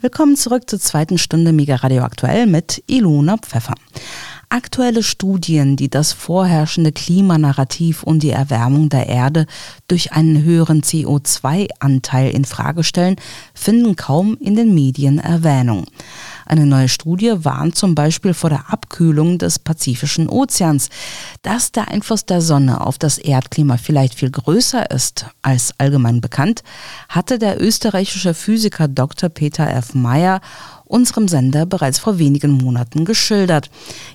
Willkommen zurück zur zweiten Stunde Mega Radio Aktuell mit Ilona Pfeffer. Aktuelle Studien, die das vorherrschende Klimanarrativ und die Erwärmung der Erde durch einen höheren CO2-Anteil in Frage stellen, finden kaum in den Medien Erwähnung. Eine neue Studie warnt zum Beispiel vor der Abkühlung des Pazifischen Ozeans. Dass der Einfluss der Sonne auf das Erdklima vielleicht viel größer ist als allgemein bekannt, hatte der österreichische Physiker Dr. Peter F. Meyer unserem Sender bereits vor wenigen Monaten geschildert.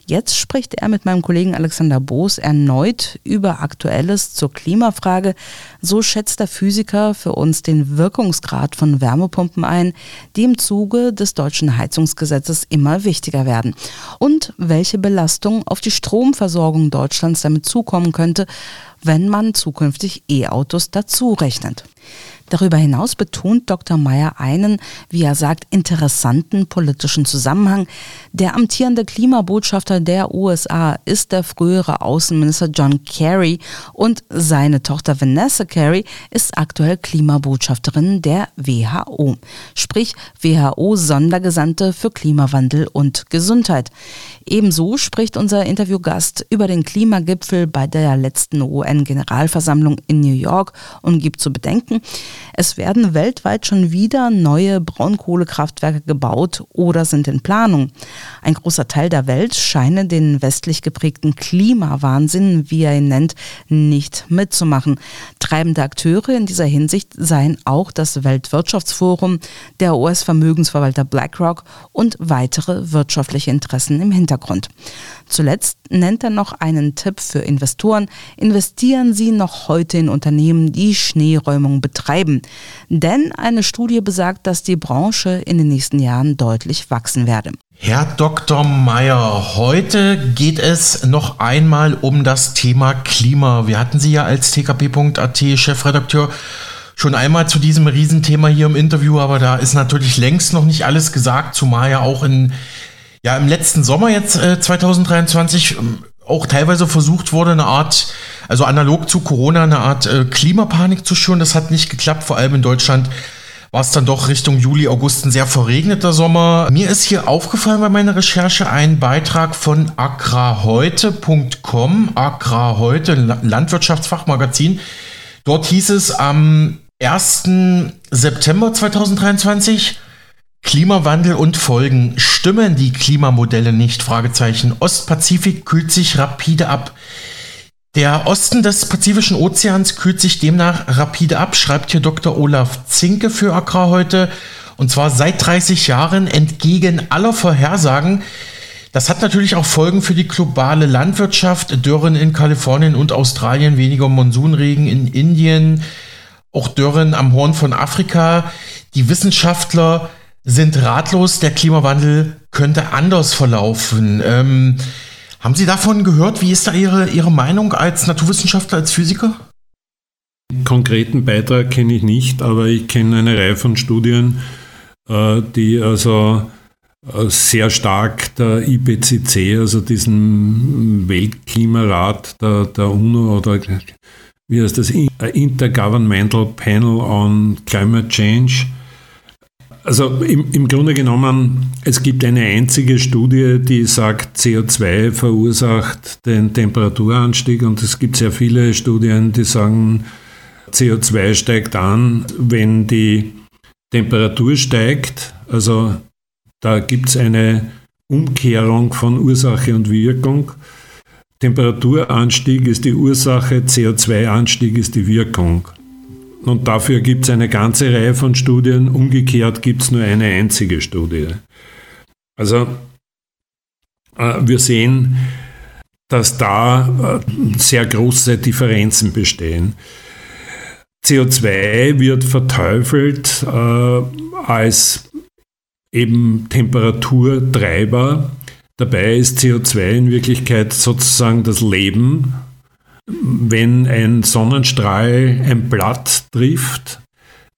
Jetzt spricht er mit meinem Kollegen Alexander Boos erneut über Aktuelles zur Klimafrage. So schätzt der Physiker für uns den Wirkungsgrad von Wärmepumpen ein, die im Zuge des deutschen Heizungsgesetzes immer wichtiger werden. Und welche Belastung auf die Stromversorgung Deutschlands damit zukommen könnte, wenn man zukünftig E-Autos dazu rechnet. Darüber hinaus betont Dr. Meyer einen, wie er sagt, interessanten politischen Zusammenhang. Der amtierende Klimabotschafter der USA ist der frühere Außenminister John Kerry und seine Tochter Vanessa Kerry ist aktuell Klimabotschafterin der WHO, sprich WHO-Sondergesandte für Klimawandel und Gesundheit. Ebenso spricht unser Interviewgast über den Klimagipfel bei der letzten UN-Generalversammlung in New York und gibt zu bedenken, es werden weltweit schon wieder neue Braunkohlekraftwerke gebaut oder sind in Planung. Ein großer Teil der Welt scheine den westlich geprägten Klimawahnsinn, wie er ihn nennt, nicht mitzumachen. Treibende Akteure in dieser Hinsicht seien auch das Weltwirtschaftsforum, der US-Vermögensverwalter BlackRock und weitere wirtschaftliche Interessen im Hintergrund. Zuletzt nennt er noch einen Tipp für Investoren. Investieren Sie noch heute in Unternehmen, die Schneeräumung betreiben. Denn eine Studie besagt, dass die Branche in den nächsten Jahren deutlich wachsen werde. Herr Dr. Meyer, heute geht es noch einmal um das Thema Klima. Wir hatten Sie ja als tkp.at Chefredakteur schon einmal zu diesem Riesenthema hier im Interview, aber da ist natürlich längst noch nicht alles gesagt, zumal ja auch in ja im letzten Sommer jetzt äh, 2023 ähm, auch teilweise versucht wurde, eine Art, also analog zu Corona, eine Art äh, Klimapanik zu schüren. Das hat nicht geklappt, vor allem in Deutschland war es dann doch Richtung Juli, August ein sehr verregneter Sommer. Mir ist hier aufgefallen bei meiner Recherche ein Beitrag von agrarheute.com, Agrarheute, Landwirtschaftsfachmagazin. Dort hieß es am 1. September 2023, Klimawandel und Folgen. Stimmen die Klimamodelle nicht? Fragezeichen. Ostpazifik kühlt sich rapide ab. Der Osten des Pazifischen Ozeans kühlt sich demnach rapide ab, schreibt hier Dr. Olaf Zinke für Accra heute. Und zwar seit 30 Jahren entgegen aller Vorhersagen. Das hat natürlich auch Folgen für die globale Landwirtschaft. Dürren in Kalifornien und Australien, weniger Monsunregen in Indien, auch Dürren am Horn von Afrika. Die Wissenschaftler sind ratlos, der Klimawandel könnte anders verlaufen. Ähm, haben Sie davon gehört? Wie ist da Ihre, Ihre Meinung als Naturwissenschaftler, als Physiker? Konkreten Beitrag kenne ich nicht, aber ich kenne eine Reihe von Studien, äh, die also äh, sehr stark der IPCC, also diesen Weltklimarat der, der UNO oder wie heißt das, Intergovernmental Panel on Climate Change, also im, im Grunde genommen, es gibt eine einzige Studie, die sagt, CO2 verursacht den Temperaturanstieg und es gibt sehr viele Studien, die sagen, CO2 steigt an, wenn die Temperatur steigt. Also da gibt es eine Umkehrung von Ursache und Wirkung. Temperaturanstieg ist die Ursache, CO2-Anstieg ist die Wirkung. Und dafür gibt es eine ganze Reihe von Studien. Umgekehrt gibt es nur eine einzige Studie. Also äh, wir sehen, dass da äh, sehr große Differenzen bestehen. CO2 wird verteufelt äh, als eben Temperaturtreiber. Dabei ist CO2 in Wirklichkeit sozusagen das Leben wenn ein Sonnenstrahl ein Blatt trifft,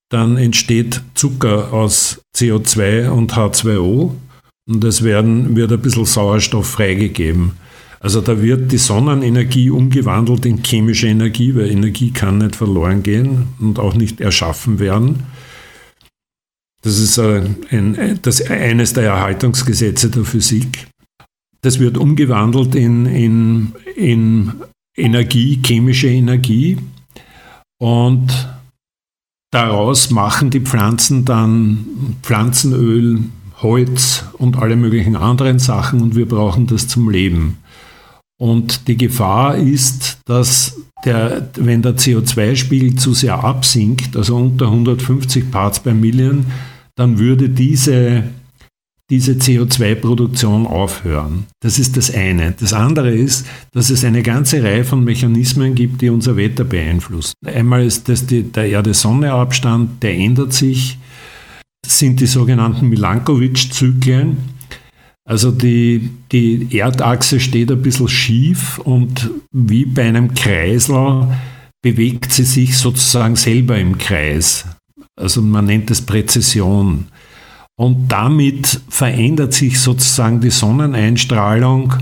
dann entsteht Zucker aus CO2 und H2O und es werden, wird ein bisschen Sauerstoff freigegeben. Also da wird die Sonnenenergie umgewandelt in chemische Energie, weil Energie kann nicht verloren gehen und auch nicht erschaffen werden. Das ist ein, das, eines der Erhaltungsgesetze der Physik. Das wird umgewandelt in, in, in Energie, chemische Energie. Und daraus machen die Pflanzen dann Pflanzenöl, Holz und alle möglichen anderen Sachen und wir brauchen das zum Leben. Und die Gefahr ist, dass der, wenn der CO2-Spiegel zu sehr absinkt, also unter 150 Parts per Million, dann würde diese, diese CO2-Produktion aufhören. Das ist das eine. Das andere ist, dass es eine ganze Reihe von Mechanismen gibt, die unser Wetter beeinflussen. Einmal ist das die, der Erde-Sonne-Abstand, der ändert sich, das sind die sogenannten Milankovic-Zyklen. Also die, die Erdachse steht ein bisschen schief und wie bei einem Kreisel bewegt sie sich sozusagen selber im Kreis. Also man nennt es Präzision. Und damit verändert sich sozusagen die Sonneneinstrahlung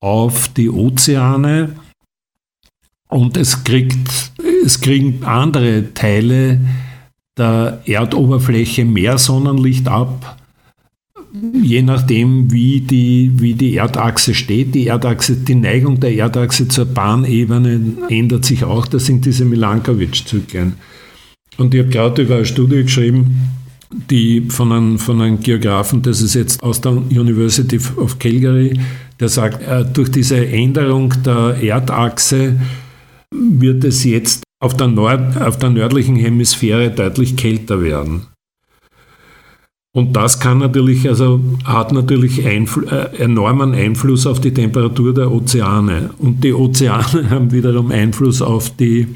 auf die Ozeane und es kriegt, es kriegen andere Teile der Erdoberfläche mehr Sonnenlicht ab, je nachdem, wie die, wie die Erdachse steht. Die Erdachse, die Neigung der Erdachse zur Bahnebene ändert sich auch. Das sind diese Milankovitch-Zyklen. Und ich habe gerade über eine Studie geschrieben, die von einem, von einem Geografen, das ist jetzt aus der University of Calgary, der sagt, äh, durch diese Änderung der Erdachse wird es jetzt auf der, Nord, auf der nördlichen Hemisphäre deutlich kälter werden. Und das kann natürlich, also hat natürlich Einfl äh, enormen Einfluss auf die Temperatur der Ozeane. Und die Ozeane haben wiederum Einfluss auf die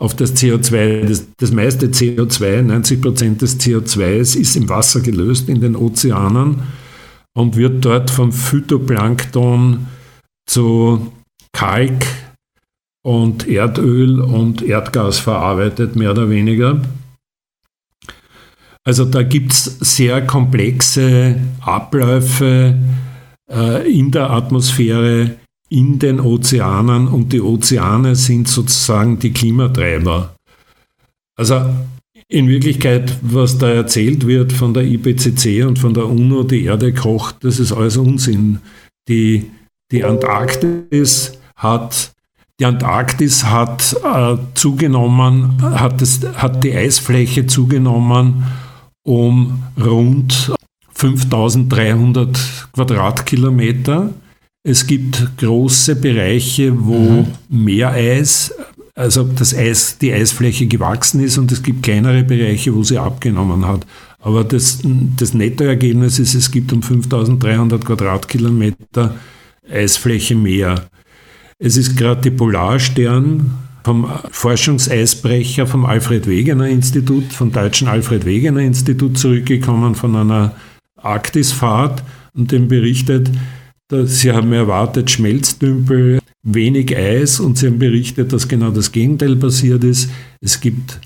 auf das CO2. Das, das meiste CO2, 90 Prozent des CO2s, ist im Wasser gelöst in den Ozeanen und wird dort vom Phytoplankton zu Kalk und Erdöl und Erdgas verarbeitet, mehr oder weniger. Also da gibt es sehr komplexe Abläufe äh, in der Atmosphäre, in den Ozeanen und die Ozeane sind sozusagen die Klimatreiber. Also in Wirklichkeit, was da erzählt wird von der IPCC und von der UNO, die Erde kocht, das ist alles Unsinn. Die, die Antarktis hat die Antarktis hat äh, zugenommen, hat, es, hat die Eisfläche zugenommen um rund 5300 Quadratkilometer. Es gibt große Bereiche, wo mhm. mehr Eis, also das Eis, die Eisfläche gewachsen ist und es gibt kleinere Bereiche, wo sie abgenommen hat. Aber das, das Nettoergebnis ist, es gibt um 5300 Quadratkilometer Eisfläche mehr. Es ist gerade die Polarstern vom Forschungseisbrecher vom Alfred Wegener Institut, vom deutschen Alfred Wegener Institut zurückgekommen von einer Arktisfahrt und dem berichtet, sie haben erwartet Schmelzdümpel, wenig Eis und sie haben berichtet, dass genau das Gegenteil passiert ist. Es gibt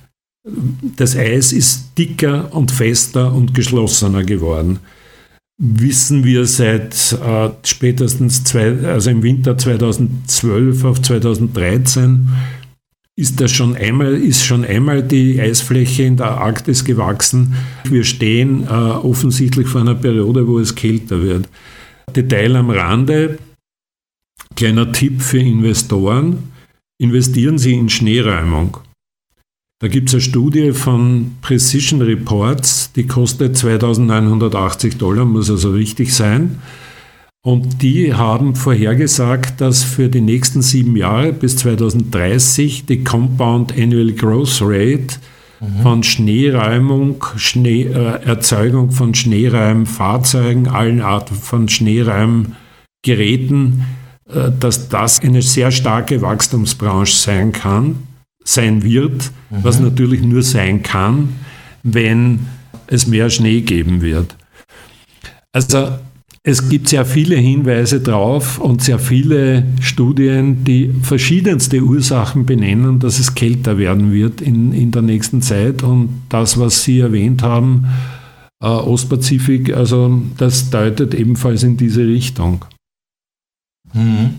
das Eis ist dicker und fester und geschlossener geworden wissen wir seit äh, spätestens zwei, also im Winter 2012 auf 2013 ist das schon einmal, ist schon einmal die Eisfläche in der Arktis gewachsen. Wir stehen äh, offensichtlich vor einer Periode, wo es kälter wird. Detail am Rande, kleiner Tipp für Investoren, investieren Sie in Schneeräumung. Da gibt es eine Studie von Precision Reports, die kostet 2980 Dollar, muss also richtig sein. Und die haben vorhergesagt, dass für die nächsten sieben Jahre bis 2030 die Compound Annual Growth Rate mhm. von Schneeräumung, Schnee, äh, Erzeugung von Schneeräumfahrzeugen, allen Arten von Schneeräumgeräten, äh, dass das eine sehr starke Wachstumsbranche sein kann sein wird, mhm. was natürlich nur sein kann, wenn es mehr Schnee geben wird. Also es gibt sehr viele Hinweise drauf und sehr viele Studien, die verschiedenste Ursachen benennen, dass es kälter werden wird in, in der nächsten Zeit. Und das, was Sie erwähnt haben, äh, Ostpazifik, also das deutet ebenfalls in diese Richtung. Mhm.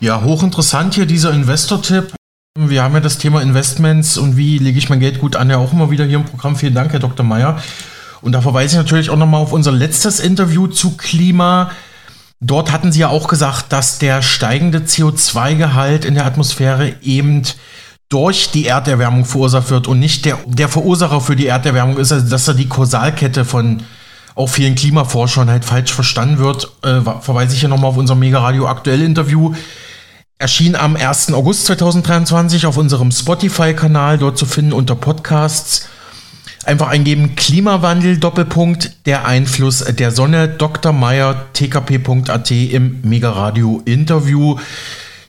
Ja, hochinteressant hier dieser Investor-Tipp. Wir haben ja das Thema Investments und wie lege ich mein Geld gut an, ja auch immer wieder hier im Programm. Vielen Dank, Herr Dr. Meyer. Und da verweise ich natürlich auch nochmal auf unser letztes Interview zu Klima. Dort hatten Sie ja auch gesagt, dass der steigende CO2-Gehalt in der Atmosphäre eben durch die Erderwärmung verursacht wird und nicht der, der Verursacher für die Erderwärmung ist, also dass da die Kausalkette von auch vielen Klimaforschern halt falsch verstanden wird. Äh, verweise ich hier nochmal auf unser Mega Radio aktuell Interview. Erschien am 1. August 2023 auf unserem Spotify-Kanal, dort zu finden unter Podcasts. Einfach eingeben Klimawandel Doppelpunkt der Einfluss der Sonne Dr. Meyer tkp.at im Mega Radio Interview.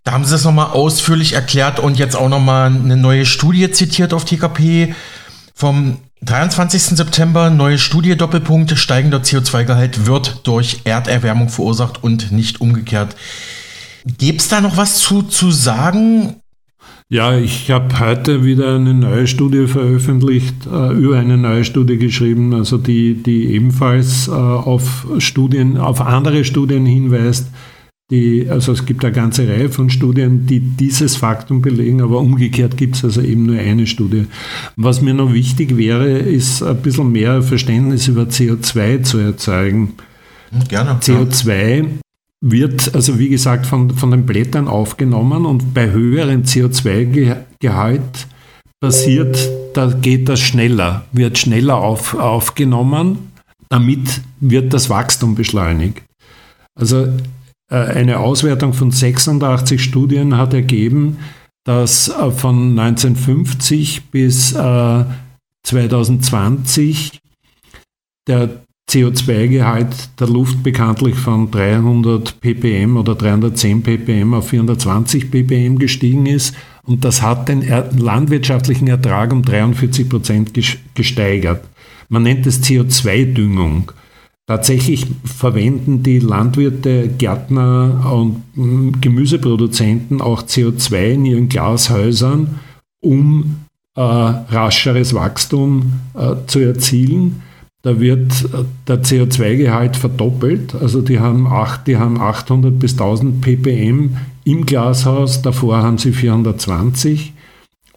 Da haben sie das nochmal ausführlich erklärt und jetzt auch nochmal eine neue Studie zitiert auf TKP vom 23. September. Neue Studie, Doppelpunkt, steigender CO2-Gehalt wird durch Erderwärmung verursacht und nicht umgekehrt. Gibt es da noch was zu, zu sagen? Ja, ich habe heute wieder eine neue Studie veröffentlicht, äh, über eine neue Studie geschrieben, also die, die ebenfalls äh, auf Studien, auf andere Studien hinweist, die, also es gibt eine ganze Reihe von Studien, die dieses Faktum belegen, aber umgekehrt gibt es also eben nur eine Studie. Was mir noch wichtig wäre, ist ein bisschen mehr Verständnis über CO2 zu erzeugen. Gerne. CO2 wird, also wie gesagt, von, von den Blättern aufgenommen und bei höherem CO2-Gehalt passiert, da geht das schneller, wird schneller auf, aufgenommen, damit wird das Wachstum beschleunigt. Also äh, eine Auswertung von 86 Studien hat ergeben, dass äh, von 1950 bis 2020 äh, der CO2-Gehalt der Luft bekanntlich von 300 ppm oder 310 ppm auf 420 ppm gestiegen ist und das hat den landwirtschaftlichen Ertrag um 43 Prozent gesteigert. Man nennt es CO2-Düngung. Tatsächlich verwenden die Landwirte, Gärtner und hm, Gemüseproduzenten auch CO2 in ihren Glashäusern, um äh, rascheres Wachstum äh, zu erzielen. Da wird äh, der CO2-Gehalt verdoppelt. Also die haben, acht, die haben 800 bis 1000 ppm im Glashaus, davor haben sie 420,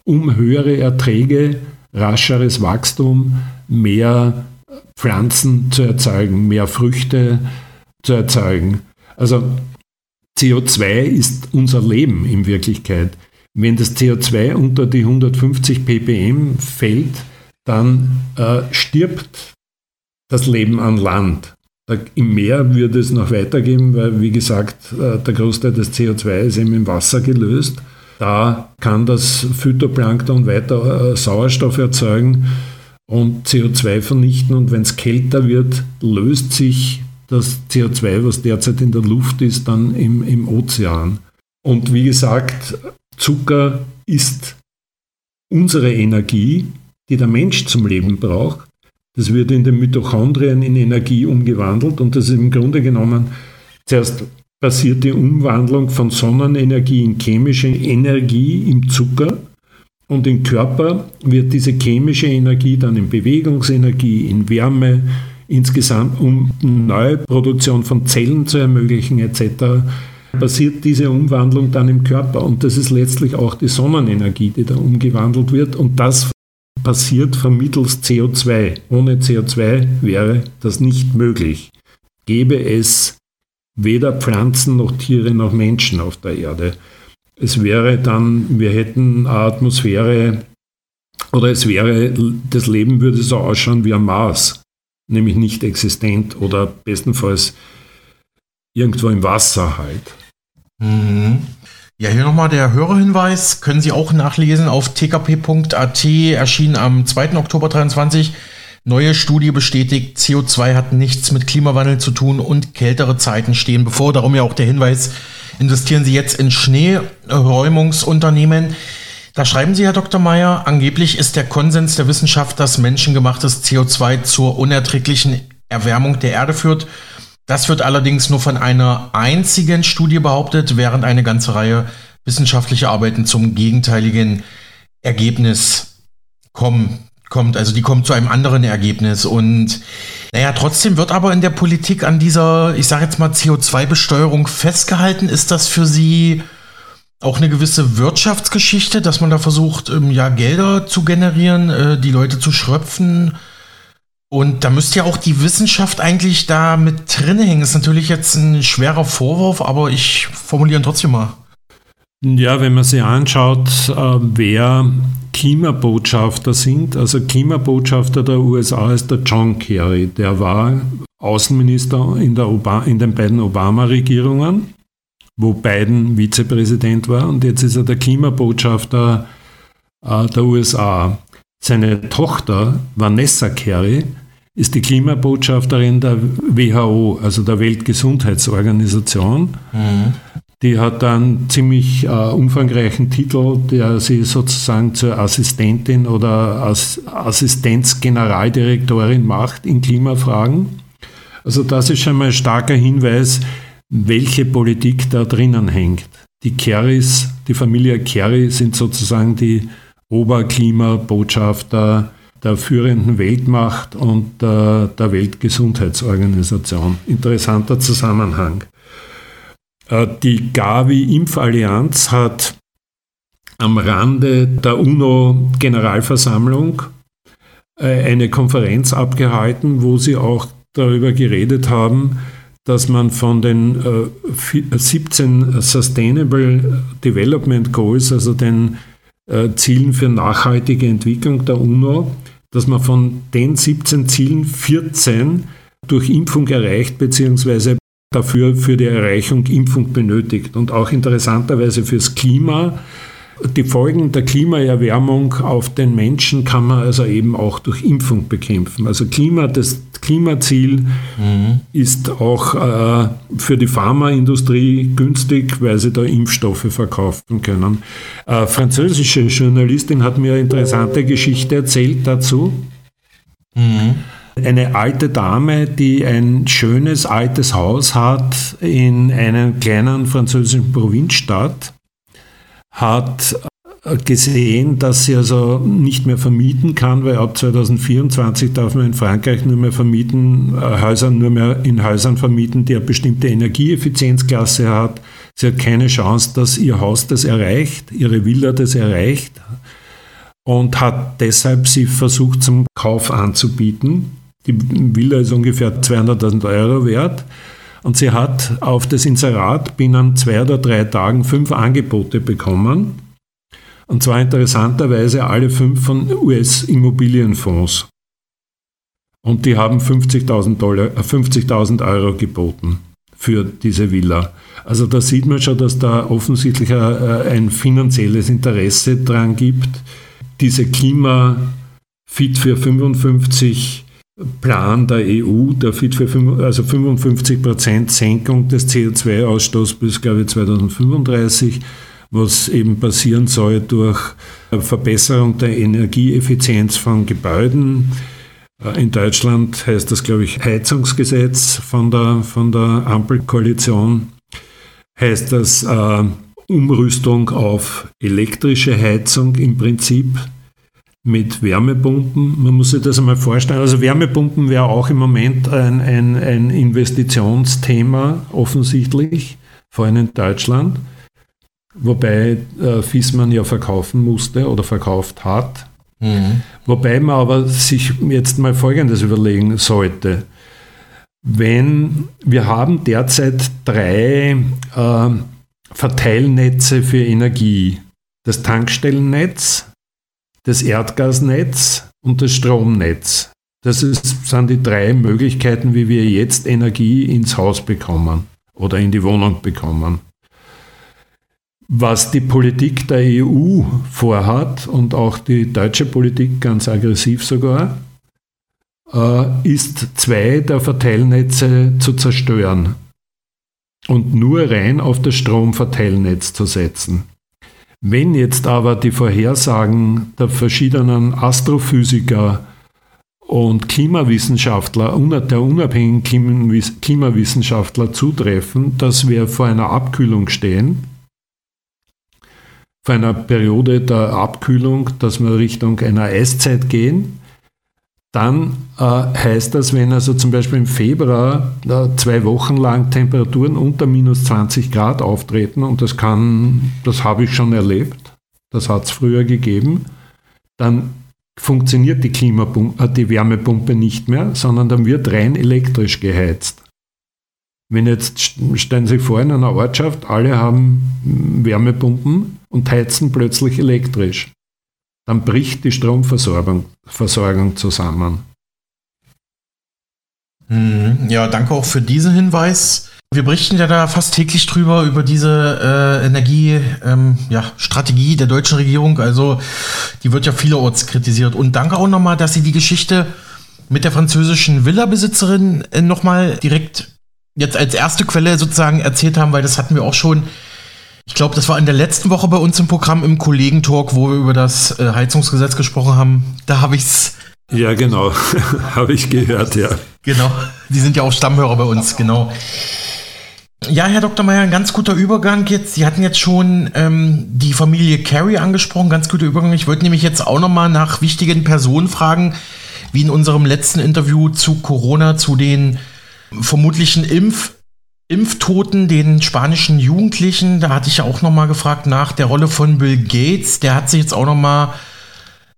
um höhere Erträge, rascheres Wachstum, mehr Pflanzen zu erzeugen, mehr Früchte zu erzeugen. Also CO2 ist unser Leben in Wirklichkeit. Wenn das CO2 unter die 150 ppm fällt, dann äh, stirbt das Leben an Land. Im Meer würde es noch weitergehen, weil, wie gesagt, äh, der Großteil des CO2 ist eben im Wasser gelöst. Da kann das Phytoplankton weiter äh, Sauerstoff erzeugen und CO2 vernichten. Und wenn es kälter wird, löst sich das CO2, was derzeit in der Luft ist, dann im, im Ozean. Und wie gesagt, Zucker ist unsere Energie, die der Mensch zum Leben braucht. Das wird in den Mitochondrien in Energie umgewandelt und das ist im Grunde genommen zuerst passiert die Umwandlung von Sonnenenergie in chemische Energie im Zucker und im Körper wird diese chemische Energie dann in Bewegungsenergie, in Wärme, insgesamt um neue Produktion von Zellen zu ermöglichen etc., passiert diese Umwandlung dann im Körper. Und das ist letztlich auch die Sonnenenergie, die da umgewandelt wird. Und das passiert vermittels CO2. Ohne CO2 wäre das nicht möglich. Gäbe es weder Pflanzen noch Tiere noch Menschen auf der Erde es wäre dann, wir hätten eine Atmosphäre oder es wäre, das Leben würde so ausschauen wie am Mars, nämlich nicht existent oder bestenfalls irgendwo im Wasser halt. Mhm. Ja, hier nochmal der Hörerhinweis, können Sie auch nachlesen auf tkp.at, erschienen am 2. Oktober 23. Neue Studie bestätigt, CO2 hat nichts mit Klimawandel zu tun und kältere Zeiten stehen bevor. Darum ja auch der Hinweis, investieren Sie jetzt in Schneeräumungsunternehmen. Da schreiben Sie, Herr Dr. Meyer, angeblich ist der Konsens der Wissenschaft, dass menschengemachtes CO2 zur unerträglichen Erwärmung der Erde führt. Das wird allerdings nur von einer einzigen Studie behauptet, während eine ganze Reihe wissenschaftlicher Arbeiten zum gegenteiligen Ergebnis kommen kommt. Also die kommt zu einem anderen Ergebnis. Und naja, trotzdem wird aber in der Politik an dieser, ich sage jetzt mal, CO2-Besteuerung festgehalten. Ist das für Sie auch eine gewisse Wirtschaftsgeschichte, dass man da versucht, ähm, ja, Gelder zu generieren, äh, die Leute zu schröpfen? Und da müsste ja auch die Wissenschaft eigentlich da mit drin hängen. Ist natürlich jetzt ein schwerer Vorwurf, aber ich formuliere ihn trotzdem mal. Ja, wenn man sich anschaut, äh, wer Klimabotschafter sind, also Klimabotschafter der USA ist der John Kerry, der war Außenminister in, in den beiden Obama-Regierungen, wo Biden Vizepräsident war und jetzt ist er der Klimabotschafter äh, der USA. Seine Tochter Vanessa Kerry ist die Klimabotschafterin der WHO, also der Weltgesundheitsorganisation. Mhm. Die hat einen ziemlich äh, umfangreichen Titel, der sie sozusagen zur Assistentin oder als Assistenzgeneraldirektorin macht in Klimafragen. Also das ist schon mal ein starker Hinweis, welche Politik da drinnen hängt. Die Kerrys, die Familie Kerry sind sozusagen die Oberklimabotschafter der führenden Weltmacht und der, der Weltgesundheitsorganisation. Interessanter Zusammenhang. Äh, die Gavi-Impfallianz hat am Rande der UNO-Generalversammlung äh, eine Konferenz abgehalten, wo sie auch darüber geredet haben, dass man von den 17 äh, Sustainable Development Goals, also den Zielen für nachhaltige Entwicklung der UNO, dass man von den 17 Zielen 14 durch Impfung erreicht, beziehungsweise dafür für die Erreichung Impfung benötigt. Und auch interessanterweise fürs Klima. Die Folgen der Klimaerwärmung auf den Menschen kann man also eben auch durch Impfung bekämpfen. Also Klima, das Klimaziel mhm. ist auch äh, für die Pharmaindustrie günstig, weil sie da Impfstoffe verkaufen können. Äh, französische Journalistin hat mir eine interessante Geschichte erzählt dazu. Mhm. Eine alte Dame, die ein schönes altes Haus hat in einer kleinen französischen Provinzstadt, hat gesehen, dass sie also nicht mehr vermieten kann, weil ab 2024 darf man in Frankreich nur mehr vermieten, äh, Häusern nur mehr in Häusern vermieten, die eine bestimmte Energieeffizienzklasse hat. Sie hat keine Chance, dass ihr Haus das erreicht, ihre Villa das erreicht und hat deshalb sie versucht zum Kauf anzubieten. Die Villa ist ungefähr 200.000 Euro wert. Und sie hat auf das Inserat binnen zwei oder drei Tagen fünf Angebote bekommen. Und zwar interessanterweise alle fünf von US-Immobilienfonds. Und die haben 50.000 50 äh, Euro geboten für diese Villa. Also da sieht man schon, dass da offensichtlich äh, ein finanzielles Interesse dran gibt, diese Klima Fit für 55 Plan der EU, der Fit für also 55 Prozent Senkung des CO2-Ausstoßes bis, glaube ich, 2035, was eben passieren soll durch Verbesserung der Energieeffizienz von Gebäuden. Äh, in Deutschland heißt das, glaube ich, Heizungsgesetz von der, von der Ampelkoalition. Heißt das äh, Umrüstung auf elektrische Heizung im Prinzip mit Wärmepumpen. Man muss sich das einmal vorstellen. Also Wärmepumpen wäre auch im Moment ein, ein, ein Investitionsthema offensichtlich, vor allem in Deutschland, wobei äh, Fiesmann ja verkaufen musste oder verkauft hat. Mhm. Wobei man aber sich jetzt mal Folgendes überlegen sollte. Wenn wir haben derzeit drei äh, Verteilnetze für Energie. Das Tankstellennetz, das Erdgasnetz und das Stromnetz. Das ist, sind die drei Möglichkeiten, wie wir jetzt Energie ins Haus bekommen oder in die Wohnung bekommen. Was die Politik der EU vorhat und auch die deutsche Politik ganz aggressiv sogar, äh, ist zwei der Verteilnetze zu zerstören und nur rein auf das Stromverteilnetz zu setzen. Wenn jetzt aber die Vorhersagen der verschiedenen Astrophysiker und Klimawissenschaftler, der unabhängigen Klimawissenschaftler zutreffen, dass wir vor einer Abkühlung stehen, vor einer Periode der Abkühlung, dass wir Richtung einer Eiszeit gehen, dann äh, heißt das, wenn also zum Beispiel im Februar äh, zwei Wochen lang Temperaturen unter minus 20 Grad auftreten, und das kann, das habe ich schon erlebt, das hat es früher gegeben, dann funktioniert die, Klimapumpe, äh, die Wärmepumpe nicht mehr, sondern dann wird rein elektrisch geheizt. Wenn jetzt, stellen Sie sich vor, in einer Ortschaft, alle haben Wärmepumpen und heizen plötzlich elektrisch. Dann bricht die Stromversorgung Versorgung zusammen. Mhm. Ja, danke auch für diesen Hinweis. Wir berichten ja da fast täglich drüber, über diese äh, Energiestrategie ähm, ja, der deutschen Regierung. Also die wird ja vielerorts kritisiert. Und danke auch nochmal, dass Sie die Geschichte mit der französischen Villa-Besitzerin äh, nochmal direkt jetzt als erste Quelle sozusagen erzählt haben, weil das hatten wir auch schon, ich glaube, das war in der letzten Woche bei uns im Programm im Kollegentalk, wo wir über das äh, Heizungsgesetz gesprochen haben. Da habe ich es. Ja, genau. habe ich gehört, ja. Genau. Die sind ja auch Stammhörer bei uns, genau. Ja, Herr Dr. Meyer, ein ganz guter Übergang jetzt. Sie hatten jetzt schon ähm, die Familie Carey angesprochen, ganz guter Übergang. Ich wollte nämlich jetzt auch nochmal nach wichtigen Personen fragen, wie in unserem letzten Interview zu Corona, zu den vermutlichen Impf Impftoten, den spanischen Jugendlichen. Da hatte ich ja auch nochmal gefragt nach der Rolle von Bill Gates. Der hat sich jetzt auch nochmal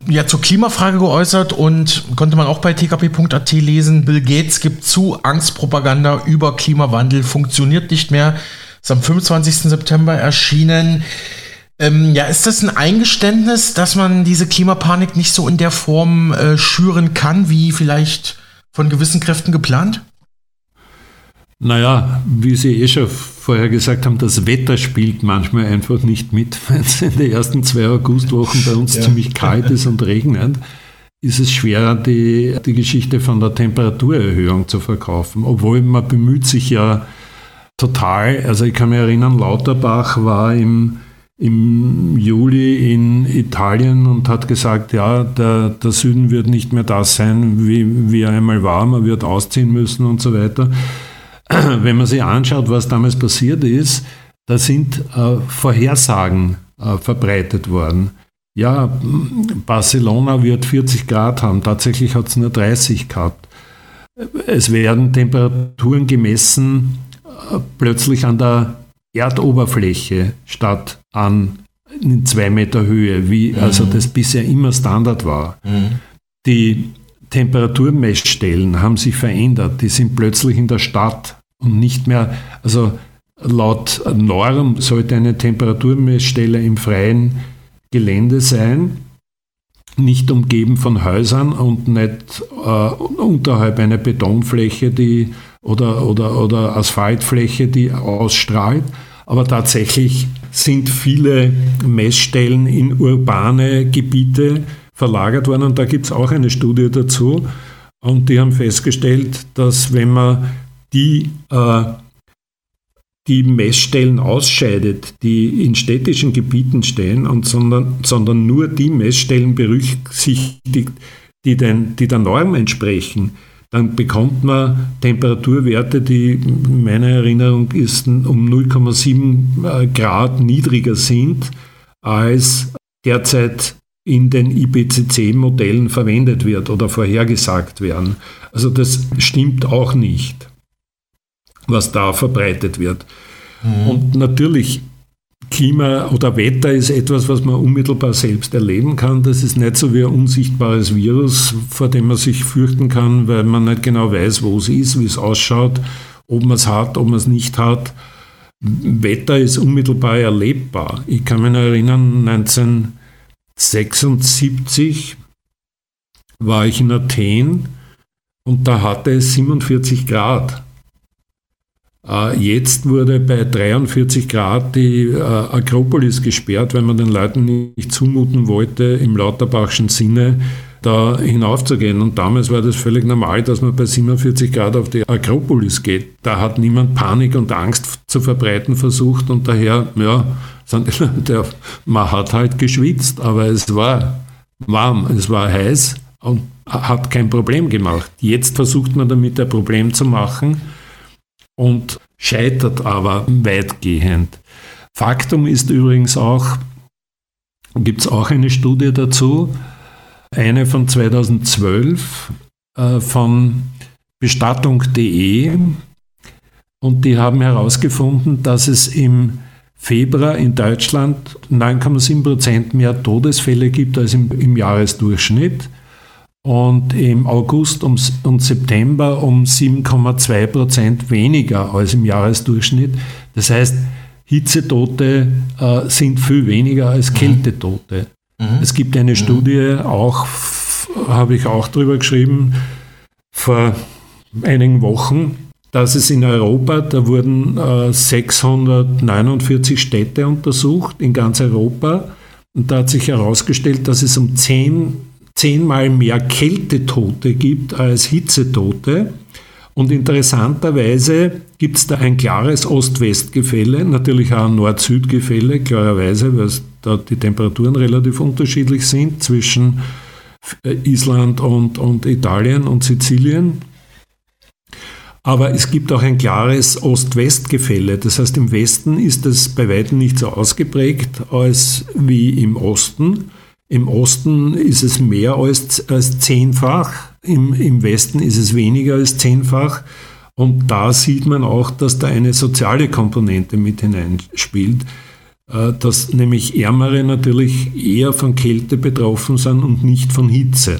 ja, zur Klimafrage geäußert und konnte man auch bei tkp.at lesen. Bill Gates gibt zu, Angstpropaganda über Klimawandel funktioniert nicht mehr. Ist am 25. September erschienen. Ähm, ja, ist das ein Eingeständnis, dass man diese Klimapanik nicht so in der Form äh, schüren kann, wie vielleicht von gewissen Kräften geplant? Naja, wie Sie eh schon vorher gesagt haben, das Wetter spielt manchmal einfach nicht mit. Wenn es in den ersten zwei Augustwochen bei uns ja. ziemlich kalt ist und regnet, ist es schwer, die, die Geschichte von der Temperaturerhöhung zu verkaufen. Obwohl man bemüht sich ja total. Also ich kann mich erinnern, Lauterbach war im, im Juli in Italien und hat gesagt, ja, der, der Süden wird nicht mehr das sein, wie, wie er einmal war, man wird ausziehen müssen und so weiter. wenn man sich anschaut, was damals passiert ist, da sind äh, Vorhersagen äh, verbreitet worden. Ja, Barcelona wird 40 Grad haben, tatsächlich hat es nur 30 gehabt. Es werden Temperaturen gemessen äh, plötzlich an der Erdoberfläche statt an in zwei Meter Höhe, wie mhm. also das bisher immer Standard war. Mhm. Die Temperaturmessstellen haben sich verändert, die sind plötzlich in der Stadt und nicht mehr, also laut Norm sollte eine Temperaturmessstelle im freien Gelände sein, nicht umgeben von Häusern und nicht äh, unterhalb einer Betonfläche die, oder, oder, oder Asphaltfläche, die ausstrahlt. Aber tatsächlich sind viele Messstellen in urbane Gebiete verlagert worden und da gibt es auch eine Studie dazu. Und die haben festgestellt, dass wenn man die äh, die Messstellen ausscheidet, die in städtischen Gebieten stehen, und sondern, sondern nur die Messstellen berücksichtigt, die, den, die der Norm entsprechen, dann bekommt man Temperaturwerte, die meiner Erinnerung ist um 0,7 äh, Grad niedriger sind, als derzeit in den IPCC-Modellen verwendet wird oder vorhergesagt werden. Also das stimmt auch nicht was da verbreitet wird. Mhm. Und natürlich, Klima oder Wetter ist etwas, was man unmittelbar selbst erleben kann. Das ist nicht so wie ein unsichtbares Virus, vor dem man sich fürchten kann, weil man nicht genau weiß, wo es ist, wie es ausschaut, ob man es hat, ob man es nicht hat. Wetter ist unmittelbar erlebbar. Ich kann mich erinnern, 1976 war ich in Athen und da hatte es 47 Grad. Äh, jetzt wurde bei 43 Grad die äh, Akropolis gesperrt, weil man den Leuten nicht zumuten wollte, im Lauterbachschen Sinne da hinaufzugehen. Und damals war das völlig normal, dass man bei 47 Grad auf die Akropolis geht. Da hat niemand Panik und Angst zu verbreiten versucht und daher, ja, der, man hat halt geschwitzt, aber es war warm, es war heiß und hat kein Problem gemacht. Jetzt versucht man damit ein Problem zu machen und scheitert aber weitgehend. Faktum ist übrigens auch, gibt es auch eine Studie dazu, eine von 2012 äh, von bestattung.de und die haben herausgefunden, dass es im Februar in Deutschland 9,7 Prozent mehr Todesfälle gibt als im, im Jahresdurchschnitt und im August und September um 7,2 Prozent weniger als im Jahresdurchschnitt. Das heißt, Hitzetote äh, sind viel weniger als mhm. Kältetote. Mhm. Es gibt eine mhm. Studie, auch habe ich auch darüber geschrieben, vor einigen Wochen, dass es in Europa, da wurden äh, 649 Städte untersucht in ganz Europa und da hat sich herausgestellt, dass es um 10, zehnmal mehr Kältetote gibt als Hitzetote. Und interessanterweise gibt es da ein klares Ost-West-Gefälle, natürlich auch ein Nord-Süd-Gefälle, klarerweise, weil da die Temperaturen relativ unterschiedlich sind zwischen äh, Island und, und Italien und Sizilien. Aber es gibt auch ein klares Ost-West-Gefälle. Das heißt, im Westen ist es bei weitem nicht so ausgeprägt als wie im Osten. Im Osten ist es mehr als, als zehnfach, im, im Westen ist es weniger als zehnfach. Und da sieht man auch, dass da eine soziale Komponente mit hineinspielt, äh, dass nämlich Ärmere natürlich eher von Kälte betroffen sind und nicht von Hitze.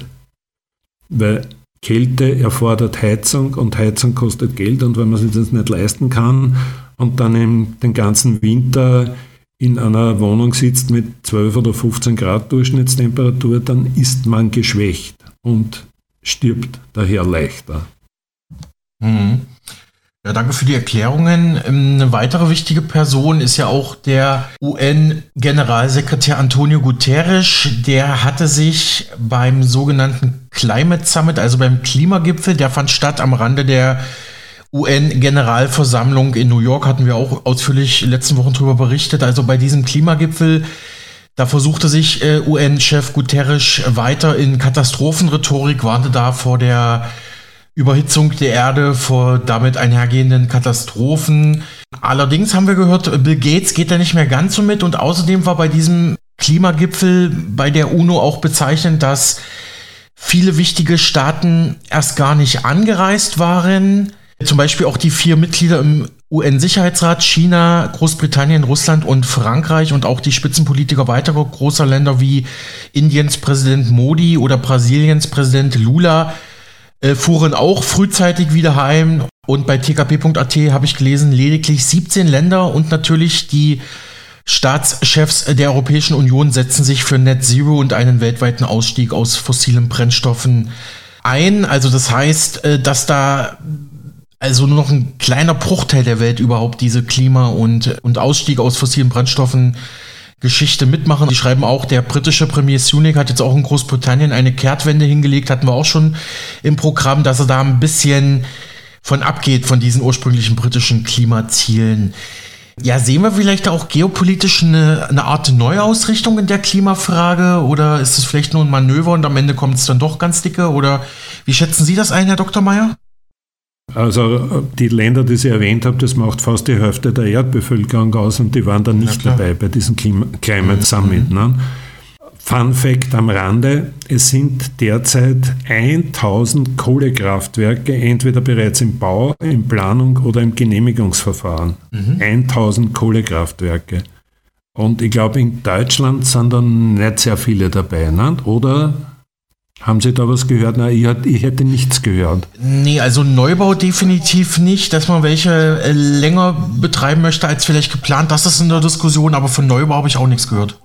Weil Kälte erfordert Heizung und Heizung kostet Geld und wenn man sich das nicht leisten kann und dann den ganzen Winter in einer Wohnung sitzt mit 12 oder 15 Grad Durchschnittstemperatur, dann ist man geschwächt und stirbt daher leichter. Mhm. Ja, danke für die Erklärungen. Ähm, eine weitere wichtige Person ist ja auch der UN-Generalsekretär Antonio Guterres. Der hatte sich beim sogenannten Climate Summit, also beim Klimagipfel, der fand statt am Rande der UN-Generalversammlung in New York, hatten wir auch ausführlich letzten Wochen darüber berichtet. Also bei diesem Klimagipfel, da versuchte sich äh, UN-Chef Guterres weiter in Katastrophenrhetorik, warnte da vor der Überhitzung der Erde, vor damit einhergehenden Katastrophen. Allerdings haben wir gehört, Bill Gates geht da nicht mehr ganz so mit und außerdem war bei diesem Klimagipfel bei der UNO auch bezeichnend, dass viele wichtige Staaten erst gar nicht angereist waren. Zum Beispiel auch die vier Mitglieder im UN-Sicherheitsrat, China, Großbritannien, Russland und Frankreich und auch die Spitzenpolitiker weiterer großer Länder wie Indiens Präsident Modi oder Brasiliens Präsident Lula äh, fuhren auch frühzeitig wieder heim. Und bei tkp.at habe ich gelesen, lediglich 17 Länder und natürlich die Staatschefs der Europäischen Union setzen sich für Net Zero und einen weltweiten Ausstieg aus fossilen Brennstoffen ein. Also das heißt, äh, dass da also nur noch ein kleiner Bruchteil der Welt überhaupt diese Klima- und, und Ausstieg aus fossilen Brennstoffen Geschichte mitmachen. Die schreiben auch, der britische Premier Sunak hat jetzt auch in Großbritannien eine Kehrtwende hingelegt, hatten wir auch schon im Programm, dass er da ein bisschen von abgeht, von diesen ursprünglichen britischen Klimazielen. Ja, sehen wir vielleicht auch geopolitisch eine, eine Art Neuausrichtung in der Klimafrage oder ist es vielleicht nur ein Manöver und am Ende kommt es dann doch ganz dicke? Oder wie schätzen Sie das ein, Herr Dr. Meyer? Also die Länder, die Sie erwähnt haben, das macht fast die Hälfte der Erdbevölkerung aus und die waren dann nicht ja, dabei bei diesem Climate mhm. Summit. Ne? Fun Fact am Rande, es sind derzeit 1000 Kohlekraftwerke entweder bereits im Bau, in Planung oder im Genehmigungsverfahren. Mhm. 1000 Kohlekraftwerke. Und ich glaube, in Deutschland sind dann nicht sehr viele dabei, ne? oder? Haben Sie da was gehört? Nein, ich, ich, hätte nichts gehört. Nee, also Neubau definitiv nicht, dass man welche äh, länger betreiben möchte als vielleicht geplant. Das ist in der Diskussion, aber von Neubau habe ich auch nichts gehört.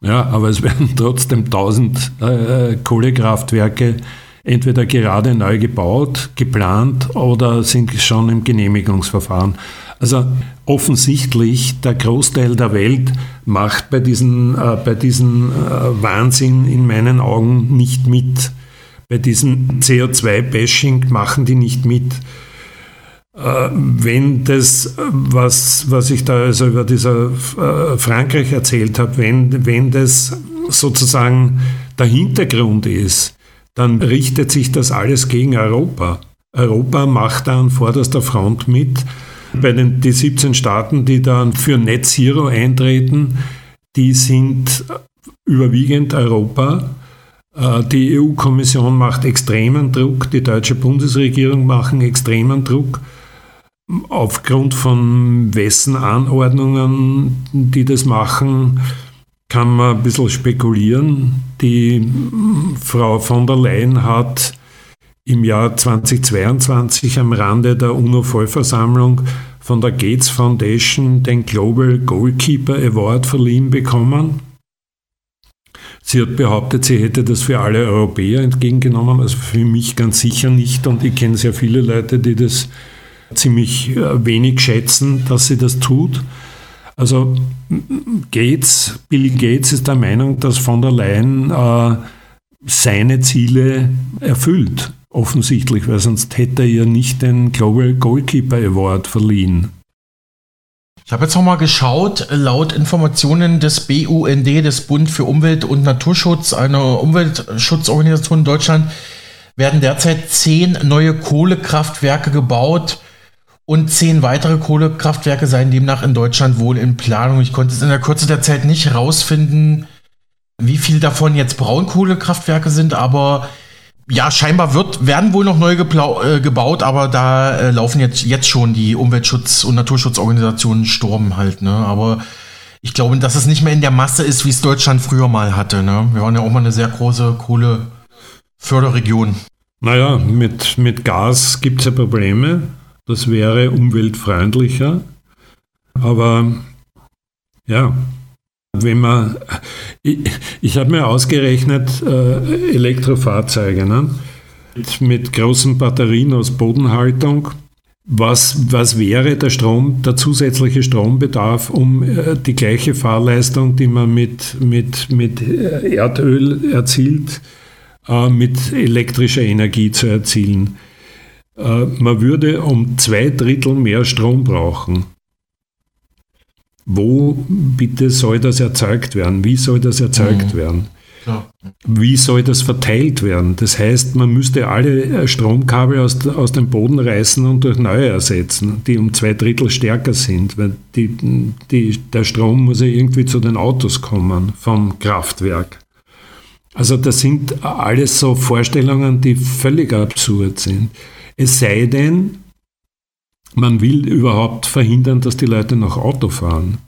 Ja, aber es werden trotzdem 1000 äh, Kohlekraftwerke entweder gerade neu gebaut, geplant oder sind schon im Genehmigungsverfahren. Also offensichtlich der Großteil der Welt macht bei diesem äh, bei diesen äh, Wahnsinn in meinen Augen nicht mit. Bei diesem CO2-Bashing machen die nicht mit. Äh, wenn das, was, was ich da also über dieser äh, Frankreich erzählt habe, wenn, wenn das sozusagen der Hintergrund ist, dann richtet sich das alles gegen Europa. Europa macht da an vorderster Front mit bei den die 17 Staaten, die dann für Net Zero eintreten, die sind überwiegend Europa. Äh, die EU-Kommission macht extremen Druck, die deutsche Bundesregierung macht extremen Druck. aufgrund von wessen Anordnungen die das machen, kann man ein bisschen spekulieren. Die Frau von der Leyen hat im Jahr 2022 am Rande der UNO-Vollversammlung von der Gates Foundation den Global Goalkeeper Award verliehen bekommen. Sie hat behauptet, sie hätte das für alle Europäer entgegengenommen, also für mich ganz sicher nicht. Und ich kenne sehr viele Leute, die das ziemlich äh, wenig schätzen, dass sie das tut. Also Gates, Bill Gates ist der Meinung, dass von der Leyen äh, seine Ziele erfüllt, offensichtlich, weil sonst hätte er ihr nicht den Global Goalkeeper Award verliehen. Ich habe jetzt noch mal geschaut, laut Informationen des BUND, des Bund für Umwelt und Naturschutz, einer Umweltschutzorganisation in Deutschland, werden derzeit zehn neue Kohlekraftwerke gebaut und zehn weitere Kohlekraftwerke seien demnach in Deutschland wohl in Planung. Ich konnte es in der Kürze der Zeit nicht herausfinden, wie viel davon jetzt Braunkohlekraftwerke sind, aber ja, scheinbar wird, werden wohl noch neu äh, gebaut, aber da äh, laufen jetzt, jetzt schon die Umweltschutz- und Naturschutzorganisationen Sturm halt, ne? Aber ich glaube, dass es nicht mehr in der Masse ist, wie es Deutschland früher mal hatte, ne? Wir waren ja auch mal eine sehr große Kohleförderregion. Naja, mit, mit Gas gibt es ja Probleme. Das wäre umweltfreundlicher. Aber ja, wenn man, ich, ich habe mir ausgerechnet, äh, Elektrofahrzeuge ne? mit, mit großen Batterien aus Bodenhaltung, was, was wäre der Strom, der zusätzliche Strombedarf, um äh, die gleiche Fahrleistung, die man mit, mit, mit äh, Erdöl erzielt, äh, mit elektrischer Energie zu erzielen. Äh, man würde um zwei Drittel mehr Strom brauchen. Wo bitte soll das erzeugt werden? Wie soll das erzeugt mhm. werden? Ja. Wie soll das verteilt werden? Das heißt, man müsste alle äh, Stromkabel aus, aus dem Boden reißen und durch neue ersetzen, die um zwei Drittel stärker sind, weil die, die, der Strom muss ja irgendwie zu den Autos kommen vom Kraftwerk. Also das sind alles so Vorstellungen, die völlig absurd sind. Es sei denn, man will überhaupt verhindern, dass die Leute noch Auto fahren.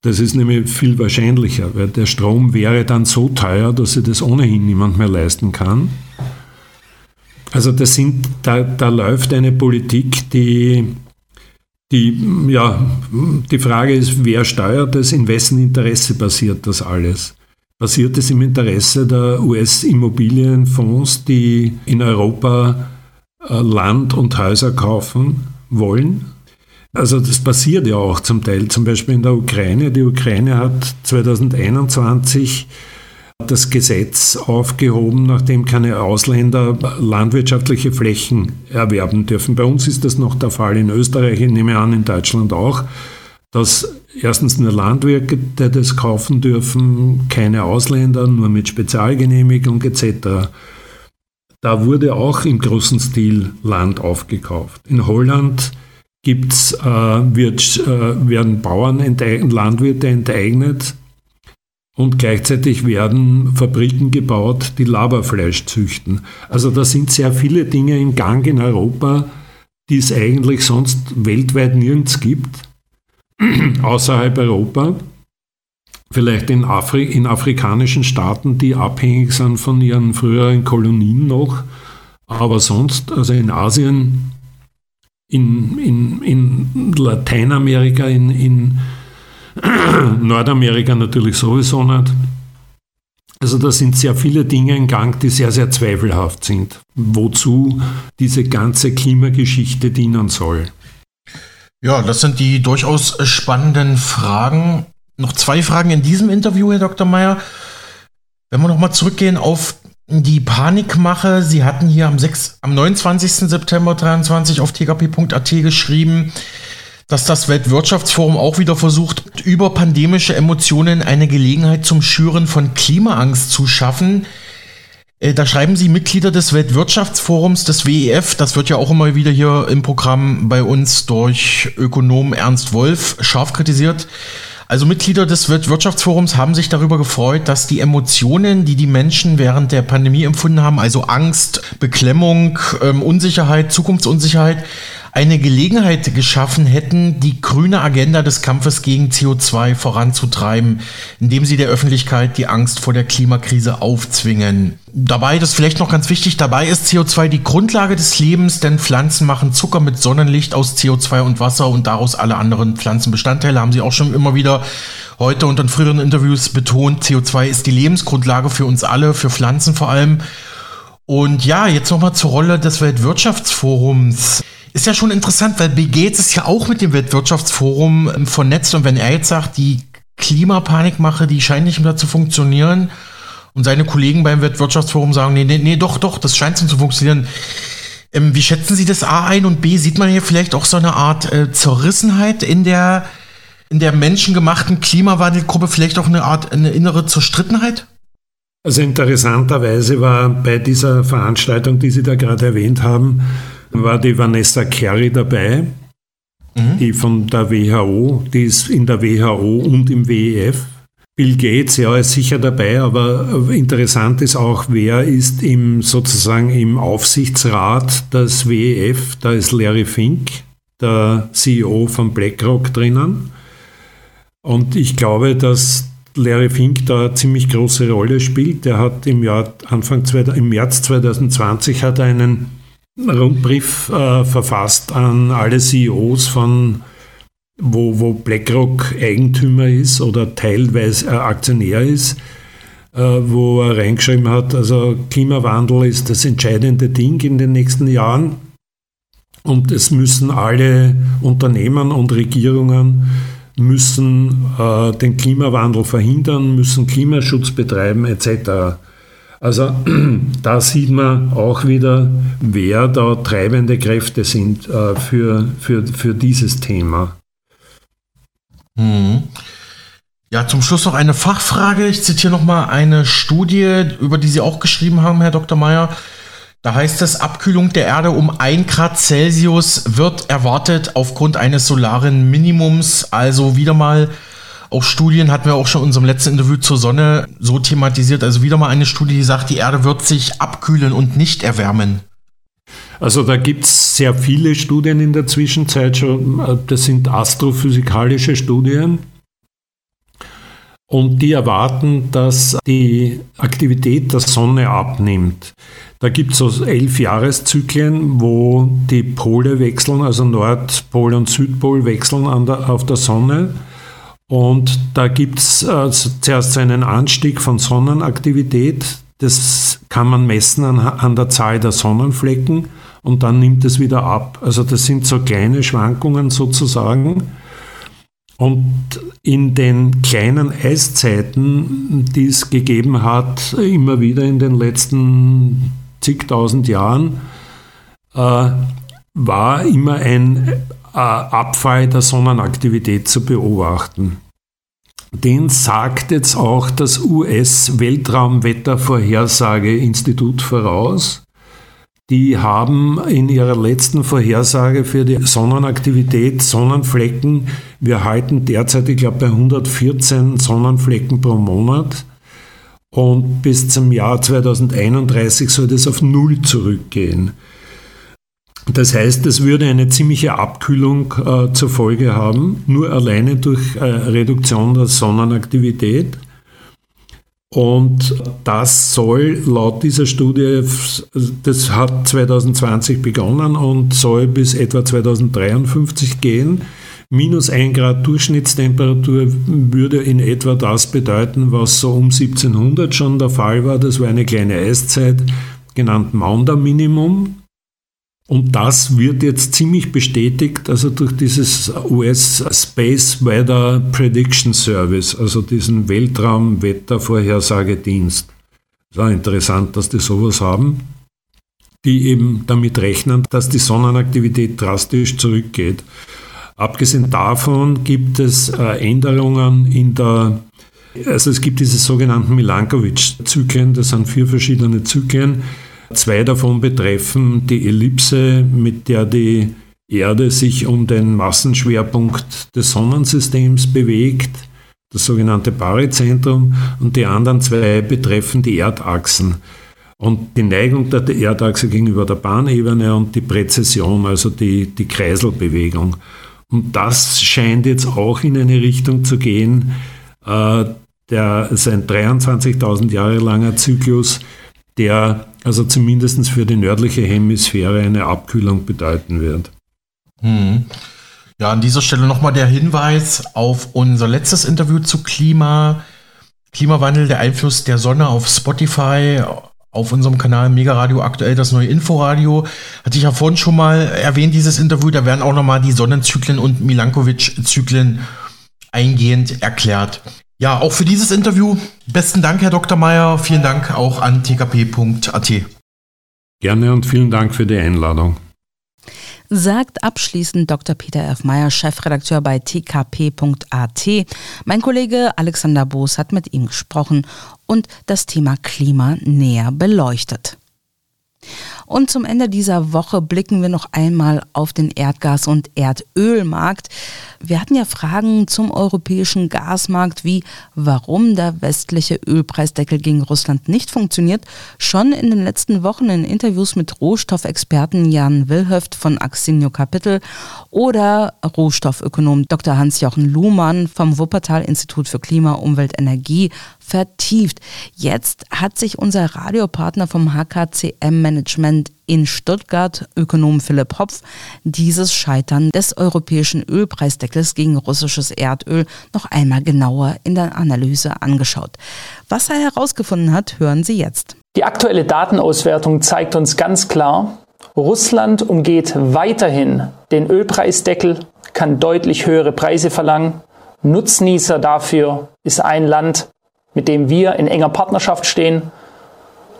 Das ist nämlich viel wahrscheinlicher, weil der Strom wäre dann so teuer, dass sich das ohnehin niemand mehr leisten kann. Also das sind, da, da läuft eine Politik, die, die, ja, die Frage ist, wer steuert das, in wessen Interesse passiert das alles? Passiert es im Interesse der US-Immobilienfonds, die in Europa Land und Häuser kaufen wollen. Also das passiert ja auch zum Teil, zum Beispiel in der Ukraine. Die Ukraine hat 2021 das Gesetz aufgehoben, nachdem keine Ausländer landwirtschaftliche Flächen erwerben dürfen. Bei uns ist das noch der Fall, in Österreich, ich nehme an, in Deutschland auch, dass erstens nur Landwirte das kaufen dürfen, keine Ausländer, nur mit Spezialgenehmigung etc. Da wurde auch im großen Stil Land aufgekauft. In Holland gibt's, äh, wird, äh, werden Bauern, Landwirte enteignet und gleichzeitig werden Fabriken gebaut, die Laberfleisch züchten. Also da sind sehr viele Dinge im Gang in Europa, die es eigentlich sonst weltweit nirgends gibt, außerhalb Europa vielleicht in, Afri in afrikanischen Staaten, die abhängig sind von ihren früheren Kolonien noch, aber sonst, also in Asien, in, in, in Lateinamerika, in, in Nordamerika natürlich sowieso nicht. Also da sind sehr viele Dinge in Gang, die sehr, sehr zweifelhaft sind, wozu diese ganze Klimageschichte dienen soll. Ja, das sind die durchaus spannenden Fragen. Noch zwei Fragen in diesem Interview, Herr Dr. Meyer. Wenn wir nochmal zurückgehen auf die Panikmache. Sie hatten hier am, 6, am 29. September 23 auf tkp.at geschrieben, dass das Weltwirtschaftsforum auch wieder versucht, über pandemische Emotionen eine Gelegenheit zum Schüren von Klimaangst zu schaffen. Äh, da schreiben Sie Mitglieder des Weltwirtschaftsforums, des WEF, das wird ja auch immer wieder hier im Programm bei uns durch Ökonom Ernst Wolf scharf kritisiert. Also Mitglieder des Wirtschaftsforums haben sich darüber gefreut, dass die Emotionen, die die Menschen während der Pandemie empfunden haben, also Angst, Beklemmung, ähm, Unsicherheit, Zukunftsunsicherheit, eine Gelegenheit geschaffen hätten, die grüne Agenda des Kampfes gegen CO2 voranzutreiben, indem sie der Öffentlichkeit die Angst vor der Klimakrise aufzwingen. Dabei, das ist vielleicht noch ganz wichtig, dabei ist CO2 die Grundlage des Lebens, denn Pflanzen machen Zucker mit Sonnenlicht aus CO2 und Wasser und daraus alle anderen Pflanzenbestandteile, haben sie auch schon immer wieder heute und in früheren Interviews betont. CO2 ist die Lebensgrundlage für uns alle, für Pflanzen vor allem. Und ja, jetzt nochmal zur Rolle des Weltwirtschaftsforums. Ist ja schon interessant, weil Bill Gates ist ja auch mit dem Weltwirtschaftsforum ähm, vernetzt und wenn er jetzt sagt, die Klimapanikmache, die scheint nicht mehr zu funktionieren und seine Kollegen beim Weltwirtschaftsforum sagen, nee, nee, nee, doch, doch, das scheint zu funktionieren. Ähm, wie schätzen Sie das A ein und B? Sieht man hier vielleicht auch so eine Art äh, Zerrissenheit in der, in der menschengemachten Klimawandelgruppe, vielleicht auch eine Art, eine innere Zerstrittenheit? Also interessanterweise war bei dieser Veranstaltung, die Sie da gerade erwähnt haben, war die Vanessa Kerry dabei, mhm. die von der WHO, die ist in der WHO und im WEF. Bill Gates, ja, ist sicher dabei, aber interessant ist auch, wer ist im, sozusagen im Aufsichtsrat des WEF, da ist Larry Fink, der CEO von BlackRock drinnen. Und ich glaube, dass Larry Fink da eine ziemlich große Rolle spielt. Der hat im Jahr Anfang im März 2020 hat einen Rundbrief äh, verfasst an alle CEOs von wo, wo BlackRock Eigentümer ist oder teilweise äh, Aktionär ist, äh, wo er reingeschrieben hat, also Klimawandel ist das entscheidende Ding in den nächsten Jahren und es müssen alle Unternehmen und Regierungen müssen äh, den Klimawandel verhindern, müssen Klimaschutz betreiben etc. Also da sieht man auch wieder, wer da treibende Kräfte sind äh, für, für, für dieses Thema. Mhm. Ja, zum Schluss noch eine Fachfrage. Ich zitiere noch mal eine Studie, über die Sie auch geschrieben haben, Herr Dr. Meyer. Da heißt es, Abkühlung der Erde um 1 Grad Celsius wird erwartet aufgrund eines solaren Minimums. Also wieder mal, auch Studien hatten wir auch schon in unserem letzten Interview zur Sonne so thematisiert. Also wieder mal eine Studie, die sagt, die Erde wird sich abkühlen und nicht erwärmen. Also da gibt es sehr viele Studien in der Zwischenzeit schon. Das sind astrophysikalische Studien. Und die erwarten, dass die Aktivität der Sonne abnimmt. Da gibt es so elf Jahreszyklen, wo die Pole wechseln, also Nordpol und Südpol wechseln der, auf der Sonne. Und da gibt es äh, zuerst einen Anstieg von Sonnenaktivität. Das kann man messen an, an der Zahl der Sonnenflecken und dann nimmt es wieder ab. Also das sind so kleine Schwankungen sozusagen. Und in den kleinen Eiszeiten, die es gegeben hat, immer wieder in den letzten zigtausend Jahren äh, war immer ein Abfall der Sonnenaktivität zu beobachten. Den sagt jetzt auch das US-Weltraumwettervorhersageinstitut voraus. Die haben in ihrer letzten Vorhersage für die Sonnenaktivität Sonnenflecken, wir halten derzeit, ich glaube, bei 114 Sonnenflecken pro Monat und bis zum Jahr 2031 soll das auf Null zurückgehen. Das heißt, es würde eine ziemliche Abkühlung äh, zur Folge haben, nur alleine durch äh, Reduktion der Sonnenaktivität. Und das soll laut dieser Studie, das hat 2020 begonnen und soll bis etwa 2053 gehen. Minus 1 Grad Durchschnittstemperatur würde in etwa das bedeuten, was so um 1700 schon der Fall war. Das war eine kleine Eiszeit, genannt Maunder Minimum. Und das wird jetzt ziemlich bestätigt, also durch dieses US Space Weather Prediction Service, also diesen Weltraumwettervorhersagedienst. Es war interessant, dass die sowas haben, die eben damit rechnen, dass die Sonnenaktivität drastisch zurückgeht. Abgesehen davon gibt es äh, Änderungen in der, also es gibt diese sogenannten Milankovic-Zyklen, das sind vier verschiedene Zyklen. Zwei davon betreffen die Ellipse, mit der die Erde sich um den Massenschwerpunkt des Sonnensystems bewegt, das sogenannte Baryzentrum, und die anderen zwei betreffen die Erdachsen. Und die Neigung der Erdachse gegenüber der Bahnebene und die Präzision, also die, die Kreiselbewegung. Und das scheint jetzt auch in eine Richtung zu gehen, äh, der sein 23.000 Jahre langer Zyklus, der also zumindest für die nördliche Hemisphäre eine Abkühlung bedeuten wird. Hm. Ja, an dieser Stelle nochmal der Hinweis auf unser letztes Interview zu Klima, Klimawandel, der Einfluss der Sonne auf Spotify, auf unserem Kanal Mega Radio aktuell das neue Inforadio. Hatte ich ja vorhin schon mal erwähnt, dieses Interview. Da werden auch nochmal die Sonnenzyklen und Milankovic-Zyklen eingehend erklärt. Ja, auch für dieses Interview besten Dank, Herr Dr. Meyer. Vielen Dank auch an tkp.at. Gerne und vielen Dank für die Einladung sagt abschließend Dr. Peter F. Meyer, Chefredakteur bei tkp.at. Mein Kollege Alexander Boos hat mit ihm gesprochen und das Thema Klima näher beleuchtet. Und zum Ende dieser Woche blicken wir noch einmal auf den Erdgas- und Erdölmarkt. Wir hatten ja Fragen zum europäischen Gasmarkt, wie warum der westliche Ölpreisdeckel gegen Russland nicht funktioniert. Schon in den letzten Wochen in Interviews mit Rohstoffexperten Jan Wilhöft von Axinio Capital oder Rohstoffökonom Dr. Hans-Jochen Luhmann vom Wuppertal Institut für Klima, Umwelt, Energie vertieft. Jetzt hat sich unser Radiopartner vom HKCM Management in Stuttgart, Ökonom Philipp Hopf, dieses Scheitern des europäischen Ölpreisdeckels gegen russisches Erdöl noch einmal genauer in der Analyse angeschaut. Was er herausgefunden hat, hören Sie jetzt. Die aktuelle Datenauswertung zeigt uns ganz klar, Russland umgeht weiterhin den Ölpreisdeckel, kann deutlich höhere Preise verlangen. Nutznießer dafür ist ein Land, mit dem wir in enger Partnerschaft stehen.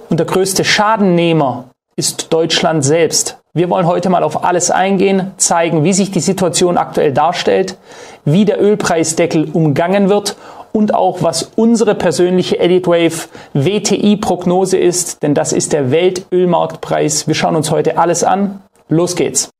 Und der größte Schadennehmer ist Deutschland selbst. Wir wollen heute mal auf alles eingehen, zeigen, wie sich die Situation aktuell darstellt, wie der Ölpreisdeckel umgangen wird und auch was unsere persönliche EditWave WTI-Prognose ist, denn das ist der Weltölmarktpreis. Wir schauen uns heute alles an. Los geht's.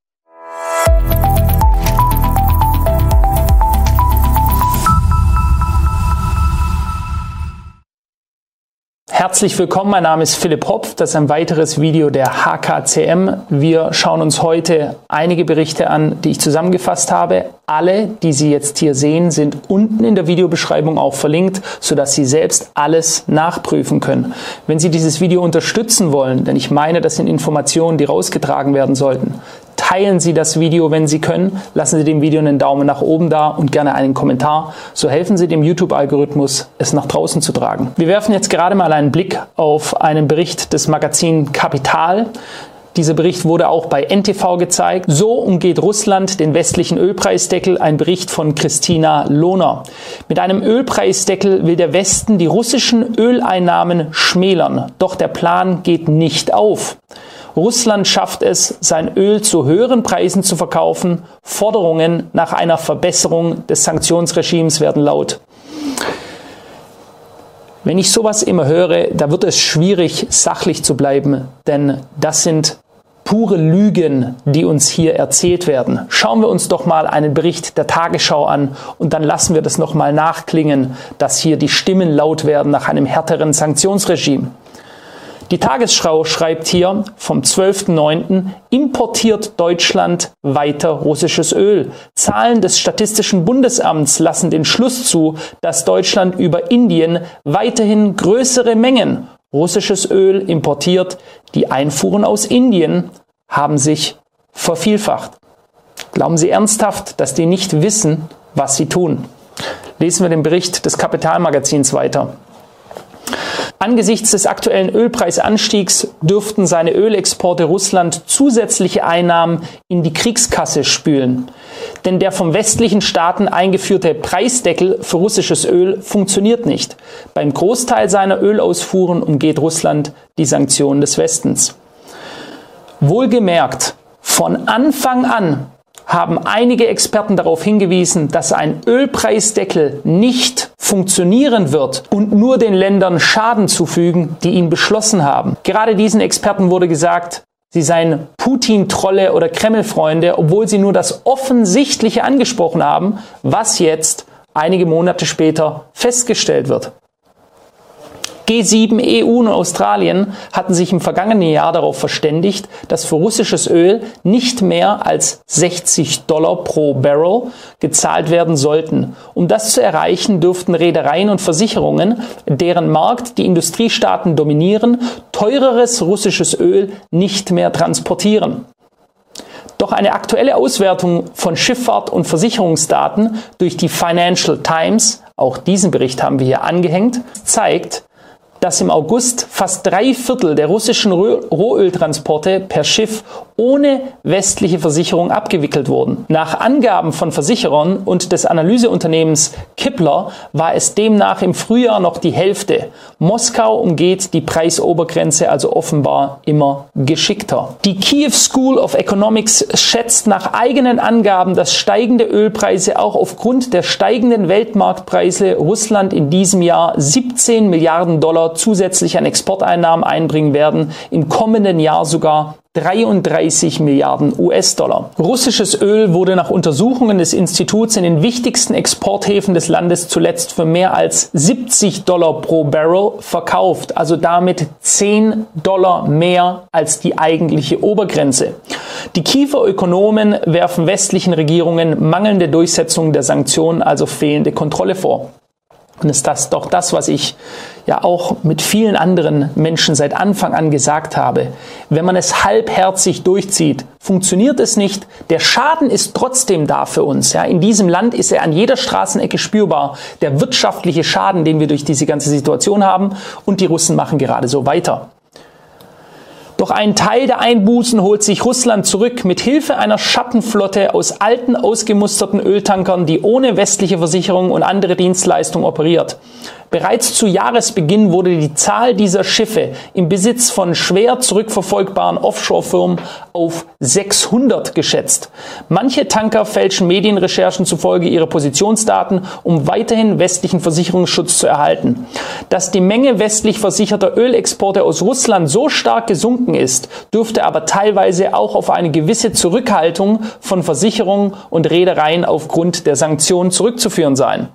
Herzlich willkommen, mein Name ist Philipp Hopf. Das ist ein weiteres Video der HKCM. Wir schauen uns heute einige Berichte an, die ich zusammengefasst habe. Alle, die Sie jetzt hier sehen, sind unten in der Videobeschreibung auch verlinkt, sodass Sie selbst alles nachprüfen können. Wenn Sie dieses Video unterstützen wollen, denn ich meine, das sind Informationen, die rausgetragen werden sollten, Teilen Sie das Video, wenn Sie können. Lassen Sie dem Video einen Daumen nach oben da und gerne einen Kommentar. So helfen Sie dem YouTube-Algorithmus, es nach draußen zu tragen. Wir werfen jetzt gerade mal einen Blick auf einen Bericht des Magazin Kapital. Dieser Bericht wurde auch bei NTV gezeigt. So umgeht Russland den westlichen Ölpreisdeckel. Ein Bericht von Christina Lohner. Mit einem Ölpreisdeckel will der Westen die russischen Öleinnahmen schmälern. Doch der Plan geht nicht auf. Russland schafft es, sein Öl zu höheren Preisen zu verkaufen. Forderungen nach einer Verbesserung des Sanktionsregimes werden laut. Wenn ich sowas immer höre, da wird es schwierig, sachlich zu bleiben, denn das sind pure Lügen, die uns hier erzählt werden. Schauen wir uns doch mal einen Bericht der Tagesschau an und dann lassen wir das nochmal nachklingen, dass hier die Stimmen laut werden nach einem härteren Sanktionsregime. Die Tagesschau schreibt hier vom 12.09. importiert Deutschland weiter russisches Öl. Zahlen des Statistischen Bundesamts lassen den Schluss zu, dass Deutschland über Indien weiterhin größere Mengen russisches Öl importiert. Die Einfuhren aus Indien haben sich vervielfacht. Glauben Sie ernsthaft, dass die nicht wissen, was sie tun? Lesen wir den Bericht des Kapitalmagazins weiter. Angesichts des aktuellen Ölpreisanstiegs dürften seine Ölexporte Russland zusätzliche Einnahmen in die Kriegskasse spülen. Denn der vom westlichen Staaten eingeführte Preisdeckel für russisches Öl funktioniert nicht. Beim Großteil seiner Ölausfuhren umgeht Russland die Sanktionen des Westens. Wohlgemerkt, von Anfang an haben einige Experten darauf hingewiesen, dass ein Ölpreisdeckel nicht funktionieren wird und nur den Ländern Schaden zufügen, die ihn beschlossen haben. Gerade diesen Experten wurde gesagt, sie seien Putin-Trolle oder Kreml-Freunde, obwohl sie nur das Offensichtliche angesprochen haben, was jetzt einige Monate später festgestellt wird. G7, EU und Australien hatten sich im vergangenen Jahr darauf verständigt, dass für russisches Öl nicht mehr als 60 Dollar pro Barrel gezahlt werden sollten. Um das zu erreichen, dürften Reedereien und Versicherungen, deren Markt die Industriestaaten dominieren, teureres russisches Öl nicht mehr transportieren. Doch eine aktuelle Auswertung von Schifffahrt- und Versicherungsdaten durch die Financial Times, auch diesen Bericht haben wir hier angehängt, zeigt, dass im August fast drei Viertel der russischen Rohöltransporte per Schiff ohne westliche Versicherung abgewickelt wurden. Nach Angaben von Versicherern und des Analyseunternehmens Kipler war es demnach im Frühjahr noch die Hälfte. Moskau umgeht die Preisobergrenze also offenbar immer geschickter. Die Kiew School of Economics schätzt nach eigenen Angaben, dass steigende Ölpreise auch aufgrund der steigenden Weltmarktpreise Russland in diesem Jahr 17 Milliarden Dollar zusätzlich an Exporteinnahmen einbringen werden, im kommenden Jahr sogar 33 Milliarden US-Dollar. Russisches Öl wurde nach Untersuchungen des Instituts in den wichtigsten Exporthäfen des Landes zuletzt für mehr als 70 Dollar pro Barrel verkauft, also damit 10 Dollar mehr als die eigentliche Obergrenze. Die Kiefer Ökonomen werfen westlichen Regierungen mangelnde Durchsetzung der Sanktionen, also fehlende Kontrolle vor. Und ist das doch das, was ich ja auch mit vielen anderen Menschen seit Anfang an gesagt habe. Wenn man es halbherzig durchzieht, funktioniert es nicht. Der Schaden ist trotzdem da für uns. Ja. In diesem Land ist er an jeder Straßenecke spürbar. Der wirtschaftliche Schaden, den wir durch diese ganze Situation haben. Und die Russen machen gerade so weiter. Doch einen Teil der Einbußen holt sich Russland zurück mit Hilfe einer Schattenflotte aus alten, ausgemusterten Öltankern, die ohne westliche Versicherung und andere Dienstleistungen operiert. Bereits zu Jahresbeginn wurde die Zahl dieser Schiffe im Besitz von schwer zurückverfolgbaren Offshore-Firmen auf 600 geschätzt. Manche Tanker fälschen Medienrecherchen zufolge ihre Positionsdaten, um weiterhin westlichen Versicherungsschutz zu erhalten. Dass die Menge westlich versicherter Ölexporte aus Russland so stark gesunken ist, dürfte aber teilweise auch auf eine gewisse Zurückhaltung von Versicherungen und Reedereien aufgrund der Sanktionen zurückzuführen sein.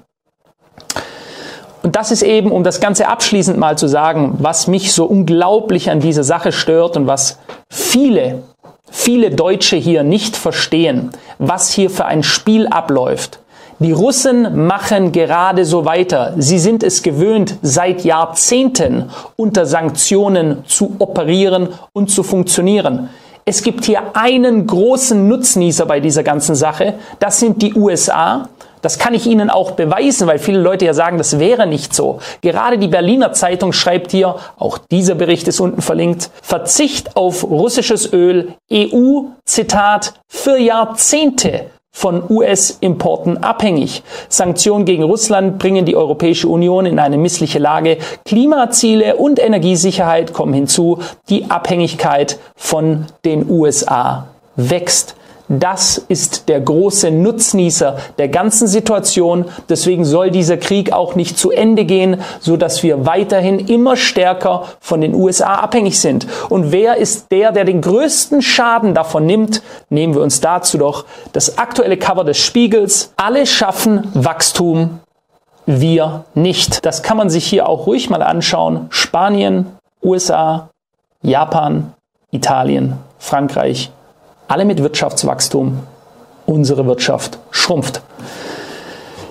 Und das ist eben, um das Ganze abschließend mal zu sagen, was mich so unglaublich an dieser Sache stört und was viele, viele Deutsche hier nicht verstehen, was hier für ein Spiel abläuft. Die Russen machen gerade so weiter. Sie sind es gewöhnt, seit Jahrzehnten unter Sanktionen zu operieren und zu funktionieren. Es gibt hier einen großen Nutznießer bei dieser ganzen Sache. Das sind die USA. Das kann ich Ihnen auch beweisen, weil viele Leute ja sagen, das wäre nicht so. Gerade die Berliner Zeitung schreibt hier, auch dieser Bericht ist unten verlinkt, Verzicht auf russisches Öl, EU, Zitat, für Jahrzehnte von US-Importen abhängig. Sanktionen gegen Russland bringen die Europäische Union in eine missliche Lage. Klimaziele und Energiesicherheit kommen hinzu. Die Abhängigkeit von den USA wächst. Das ist der große Nutznießer der ganzen Situation. Deswegen soll dieser Krieg auch nicht zu Ende gehen, so dass wir weiterhin immer stärker von den USA abhängig sind. Und wer ist der, der den größten Schaden davon nimmt? Nehmen wir uns dazu doch das aktuelle Cover des Spiegels. Alle schaffen Wachstum, wir nicht. Das kann man sich hier auch ruhig mal anschauen. Spanien, USA, Japan, Italien, Frankreich, alle mit Wirtschaftswachstum. Unsere Wirtschaft schrumpft.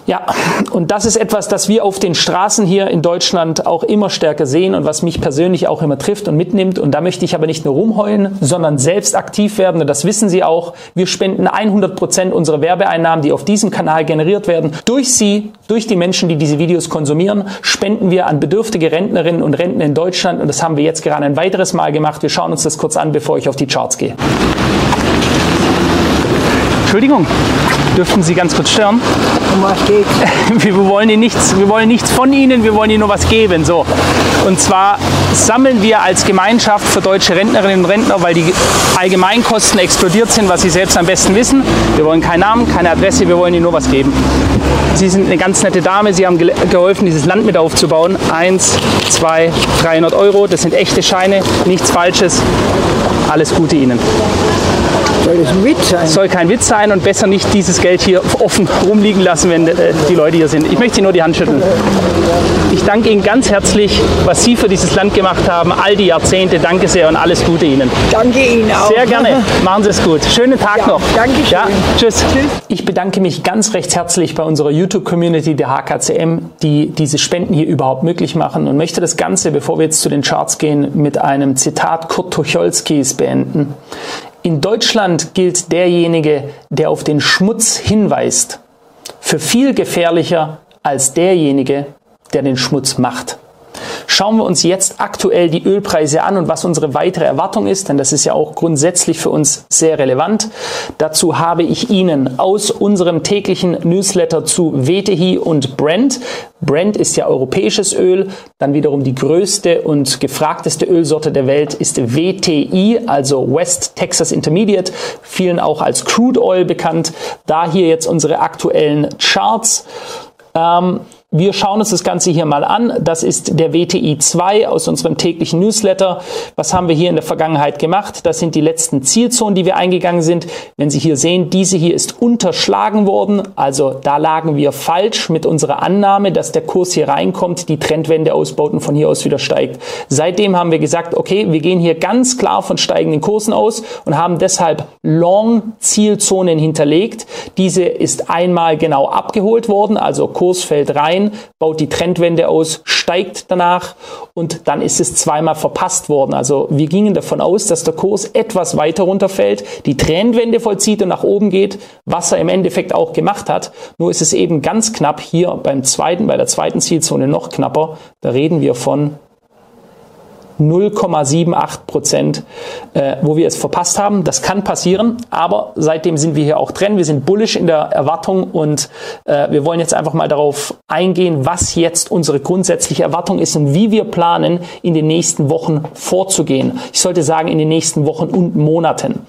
Ja, und das ist etwas, das wir auf den Straßen hier in Deutschland auch immer stärker sehen und was mich persönlich auch immer trifft und mitnimmt. Und da möchte ich aber nicht nur rumheulen, sondern selbst aktiv werden. Und das wissen Sie auch. Wir spenden 100 Prozent unserer Werbeeinnahmen, die auf diesem Kanal generiert werden. Durch Sie, durch die Menschen, die diese Videos konsumieren, spenden wir an bedürftige Rentnerinnen und Rentner in Deutschland. Und das haben wir jetzt gerade ein weiteres Mal gemacht. Wir schauen uns das kurz an, bevor ich auf die Charts gehe. Entschuldigung, dürften Sie ganz kurz stören? Um was geht's? Wir wollen Ihnen nichts, wir wollen nichts von Ihnen, wir wollen Ihnen nur was geben. So. Und zwar sammeln wir als Gemeinschaft für deutsche Rentnerinnen und Rentner, weil die Allgemeinkosten explodiert sind, was Sie selbst am besten wissen. Wir wollen keinen Namen, keine Adresse, wir wollen Ihnen nur was geben. Sie sind eine ganz nette Dame, Sie haben geholfen, dieses Land mit aufzubauen. Eins, zwei, 300 Euro, das sind echte Scheine, nichts Falsches. Alles Gute Ihnen. Soll das ein Witz sein? Soll kein Witz sein und besser nicht dieses Geld hier offen rumliegen lassen wenn äh, die Leute hier sind. Ich möchte Ihnen nur die Hand schütteln. Ich danke Ihnen ganz herzlich, was Sie für dieses Land gemacht haben, all die Jahrzehnte. Danke sehr und alles Gute Ihnen. Danke Ihnen auch. Sehr gerne. Machen Sie es gut. Schönen Tag Ja, noch. danke schön. Ja, tschüss. Ich bedanke mich ganz recht herzlich bei unserer YouTube-Community der HKCM, die diese Spenden hier überhaupt möglich machen und möchte das Ganze, bevor wir jetzt zu den Charts gehen, mit einem Zitat Kurt Tucholskys beenden. In Deutschland gilt derjenige, der auf den Schmutz hinweist, für viel gefährlicher als derjenige, der den Schmutz macht. Schauen wir uns jetzt aktuell die Ölpreise an und was unsere weitere Erwartung ist, denn das ist ja auch grundsätzlich für uns sehr relevant. Dazu habe ich Ihnen aus unserem täglichen Newsletter zu WTI und Brent, Brent ist ja europäisches Öl, dann wiederum die größte und gefragteste Ölsorte der Welt ist WTI, also West Texas Intermediate, vielen auch als Crude Oil bekannt. Da hier jetzt unsere aktuellen Charts. Ähm, wir schauen uns das Ganze hier mal an. Das ist der WTI 2 aus unserem täglichen Newsletter. Was haben wir hier in der Vergangenheit gemacht? Das sind die letzten Zielzonen, die wir eingegangen sind. Wenn Sie hier sehen, diese hier ist unterschlagen worden. Also da lagen wir falsch mit unserer Annahme, dass der Kurs hier reinkommt, die Trendwende ausbaut und von hier aus wieder steigt. Seitdem haben wir gesagt, okay, wir gehen hier ganz klar von steigenden Kursen aus und haben deshalb Long-Zielzonen hinterlegt. Diese ist einmal genau abgeholt worden, also Kurs fällt rein, baut die Trendwende aus, steigt danach und dann ist es zweimal verpasst worden. Also wir gingen davon aus, dass der Kurs etwas weiter runterfällt, die Trendwende vollzieht und nach oben geht, was er im Endeffekt auch gemacht hat. Nur ist es eben ganz knapp hier beim zweiten, bei der zweiten Zielzone noch knapper. Da reden wir von 0,78 Prozent, äh, wo wir es verpasst haben. Das kann passieren, aber seitdem sind wir hier auch drin. Wir sind bullish in der Erwartung und äh, wir wollen jetzt einfach mal darauf eingehen, was jetzt unsere grundsätzliche Erwartung ist und wie wir planen, in den nächsten Wochen vorzugehen. Ich sollte sagen, in den nächsten Wochen und Monaten.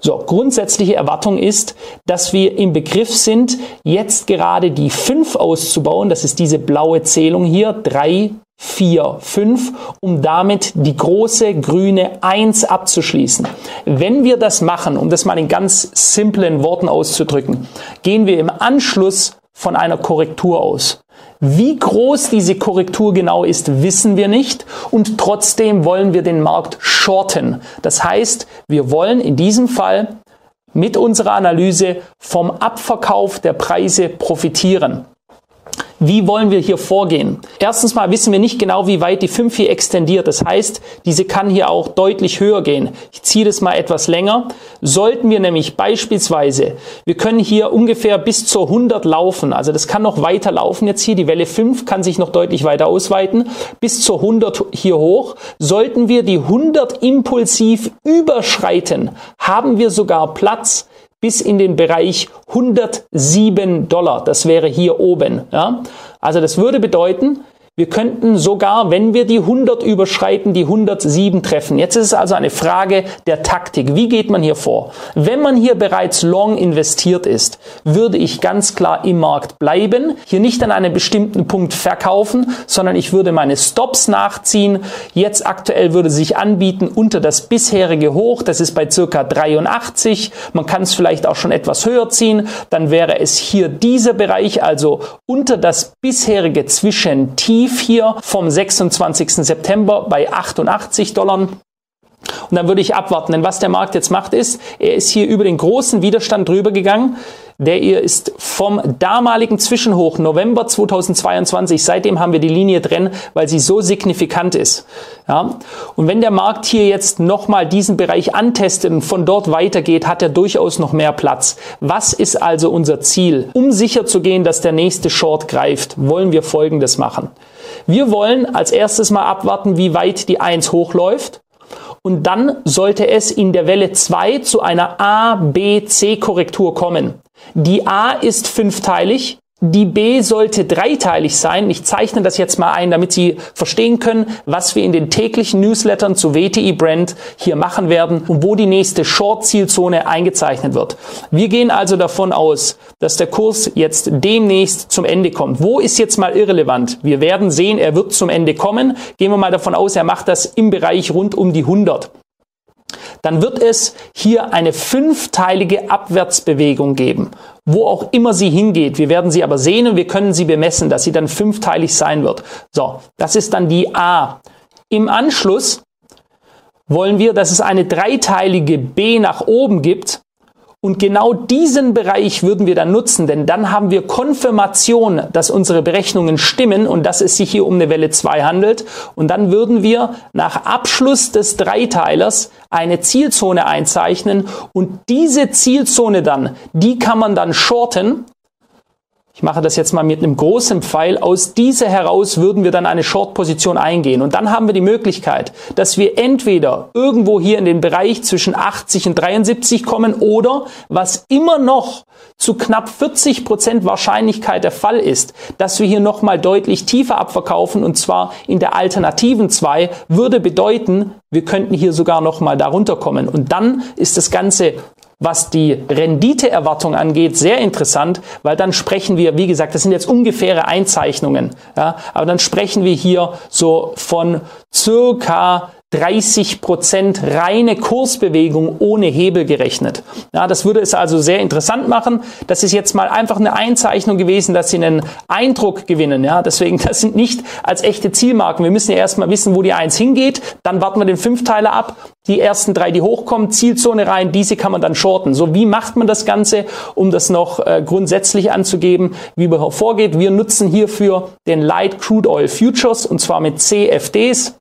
So, grundsätzliche Erwartung ist, dass wir im Begriff sind, jetzt gerade die 5 auszubauen. Das ist diese blaue Zählung hier. 3, 4, 5, um damit die große grüne 1 abzuschließen. Wenn wir das machen, um das mal in ganz simplen Worten auszudrücken, gehen wir im Anschluss von einer Korrektur aus. Wie groß diese Korrektur genau ist, wissen wir nicht und trotzdem wollen wir den Markt shorten. Das heißt, wir wollen in diesem Fall mit unserer Analyse vom Abverkauf der Preise profitieren. Wie wollen wir hier vorgehen? Erstens mal wissen wir nicht genau, wie weit die 5 hier extendiert. Das heißt, diese kann hier auch deutlich höher gehen. Ich ziehe das mal etwas länger. Sollten wir nämlich beispielsweise, wir können hier ungefähr bis zur 100 laufen. Also das kann noch weiter laufen jetzt hier. Die Welle 5 kann sich noch deutlich weiter ausweiten. Bis zur 100 hier hoch. Sollten wir die 100 impulsiv überschreiten, haben wir sogar Platz, bis in den Bereich 107 Dollar. Das wäre hier oben. Ja? Also das würde bedeuten, wir könnten sogar, wenn wir die 100 überschreiten, die 107 treffen. Jetzt ist es also eine Frage der Taktik. Wie geht man hier vor? Wenn man hier bereits long investiert ist, würde ich ganz klar im Markt bleiben, hier nicht an einem bestimmten Punkt verkaufen, sondern ich würde meine Stops nachziehen. Jetzt aktuell würde sich anbieten unter das bisherige Hoch, das ist bei circa 83. Man kann es vielleicht auch schon etwas höher ziehen. Dann wäre es hier dieser Bereich, also unter das bisherige Zwischentief hier vom 26. September bei 88 Dollar. Und dann würde ich abwarten, denn was der Markt jetzt macht ist, er ist hier über den großen Widerstand drüber gegangen. Der hier ist vom damaligen Zwischenhoch November 2022. Seitdem haben wir die Linie drin, weil sie so signifikant ist. Ja? Und wenn der Markt hier jetzt nochmal diesen Bereich antestet und von dort weitergeht, hat er durchaus noch mehr Platz. Was ist also unser Ziel? Um sicher zu gehen, dass der nächste Short greift, wollen wir Folgendes machen. Wir wollen als erstes mal abwarten, wie weit die 1 hochläuft. Und dann sollte es in der Welle 2 zu einer A, B, C Korrektur kommen. Die A ist fünfteilig, die B sollte dreiteilig sein. Ich zeichne das jetzt mal ein, damit Sie verstehen können, was wir in den täglichen Newslettern zu WTI Brand hier machen werden und wo die nächste Short-Zielzone eingezeichnet wird. Wir gehen also davon aus, dass der Kurs jetzt demnächst zum Ende kommt. Wo ist jetzt mal irrelevant? Wir werden sehen, er wird zum Ende kommen. Gehen wir mal davon aus, er macht das im Bereich rund um die 100 dann wird es hier eine fünfteilige Abwärtsbewegung geben, wo auch immer sie hingeht. Wir werden sie aber sehen und wir können sie bemessen, dass sie dann fünfteilig sein wird. So, das ist dann die A. Im Anschluss wollen wir, dass es eine dreiteilige B nach oben gibt und genau diesen Bereich würden wir dann nutzen, denn dann haben wir Konfirmation, dass unsere Berechnungen stimmen und dass es sich hier um eine Welle 2 handelt. Und dann würden wir nach Abschluss des Dreiteilers eine Zielzone einzeichnen und diese Zielzone dann, die kann man dann shorten ich mache das jetzt mal mit einem großen Pfeil. Aus dieser heraus würden wir dann eine Short-Position eingehen. Und dann haben wir die Möglichkeit, dass wir entweder irgendwo hier in den Bereich zwischen 80 und 73 kommen oder, was immer noch zu knapp 40 Prozent Wahrscheinlichkeit der Fall ist, dass wir hier nochmal deutlich tiefer abverkaufen und zwar in der alternativen 2 würde bedeuten, wir könnten hier sogar nochmal darunter kommen. Und dann ist das Ganze was die Renditeerwartung angeht, sehr interessant, weil dann sprechen wir, wie gesagt, das sind jetzt ungefähre Einzeichnungen, ja, aber dann sprechen wir hier so von circa 30 Prozent reine Kursbewegung ohne Hebel gerechnet. Ja, das würde es also sehr interessant machen. Das ist jetzt mal einfach eine Einzeichnung gewesen, dass Sie einen Eindruck gewinnen. Ja, deswegen, das sind nicht als echte Zielmarken. Wir müssen ja erstmal wissen, wo die Eins hingeht. Dann warten wir den Fünfteiler ab. Die ersten drei, die hochkommen, Zielzone rein. Diese kann man dann shorten. So, wie macht man das Ganze, um das noch äh, grundsätzlich anzugeben, wie man vorgeht? Wir nutzen hierfür den Light Crude Oil Futures und zwar mit CFDs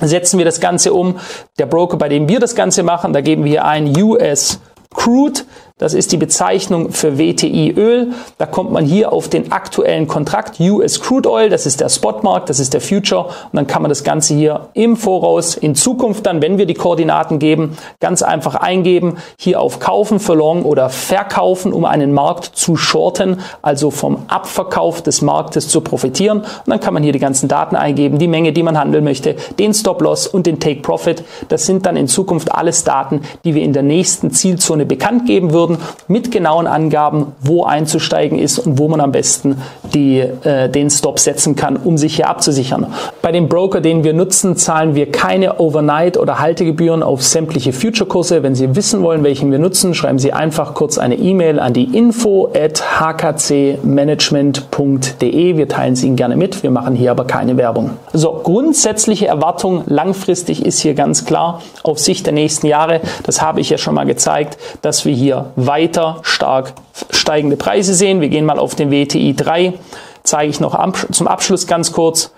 setzen wir das Ganze um. Der Broker, bei dem wir das Ganze machen, da geben wir ein US Crude das ist die Bezeichnung für WTI-Öl. Da kommt man hier auf den aktuellen Kontrakt US Crude Oil. Das ist der Spotmarkt, das ist der Future. Und dann kann man das Ganze hier im Voraus in Zukunft dann, wenn wir die Koordinaten geben, ganz einfach eingeben. Hier auf Kaufen für Long oder Verkaufen, um einen Markt zu shorten, also vom Abverkauf des Marktes zu profitieren. Und dann kann man hier die ganzen Daten eingeben, die Menge, die man handeln möchte, den Stop-Loss und den Take-Profit. Das sind dann in Zukunft alles Daten, die wir in der nächsten Zielzone bekannt geben würden wurden, mit genauen Angaben, wo einzusteigen ist und wo man am besten die, äh, den Stop setzen kann, um sich hier abzusichern. Bei dem Broker, den wir nutzen, zahlen wir keine Overnight- oder Haltegebühren auf sämtliche Future-Kurse. Wenn Sie wissen wollen, welchen wir nutzen, schreiben Sie einfach kurz eine E-Mail an die info at hkcmanagement.de. Wir teilen es Ihnen gerne mit. Wir machen hier aber keine Werbung. So, grundsätzliche Erwartung langfristig ist hier ganz klar auf Sicht der nächsten Jahre. Das habe ich ja schon mal gezeigt, dass wir hier weiter stark steigende Preise sehen. Wir gehen mal auf den WTI 3, zeige ich noch zum Abschluss ganz kurz.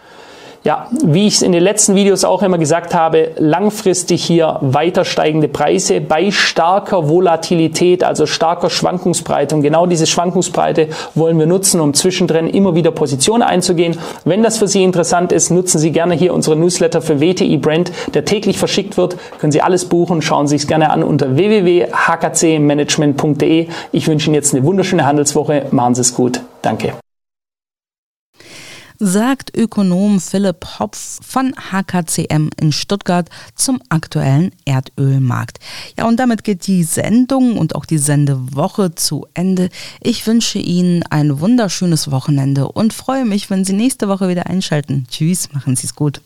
Ja, wie ich es in den letzten Videos auch immer gesagt habe, langfristig hier weiter steigende Preise bei starker Volatilität, also starker Schwankungsbreite. Und genau diese Schwankungsbreite wollen wir nutzen, um zwischendrin immer wieder Positionen einzugehen. Wenn das für Sie interessant ist, nutzen Sie gerne hier unsere Newsletter für WTI Brand, der täglich verschickt wird. Können Sie alles buchen, schauen Sie es gerne an unter www.hkcmanagement.de. Ich wünsche Ihnen jetzt eine wunderschöne Handelswoche. Machen Sie es gut. Danke sagt Ökonom Philipp Hopf von HKCM in Stuttgart zum aktuellen Erdölmarkt. Ja, und damit geht die Sendung und auch die Sendewoche zu Ende. Ich wünsche Ihnen ein wunderschönes Wochenende und freue mich, wenn Sie nächste Woche wieder einschalten. Tschüss, machen Sie es gut.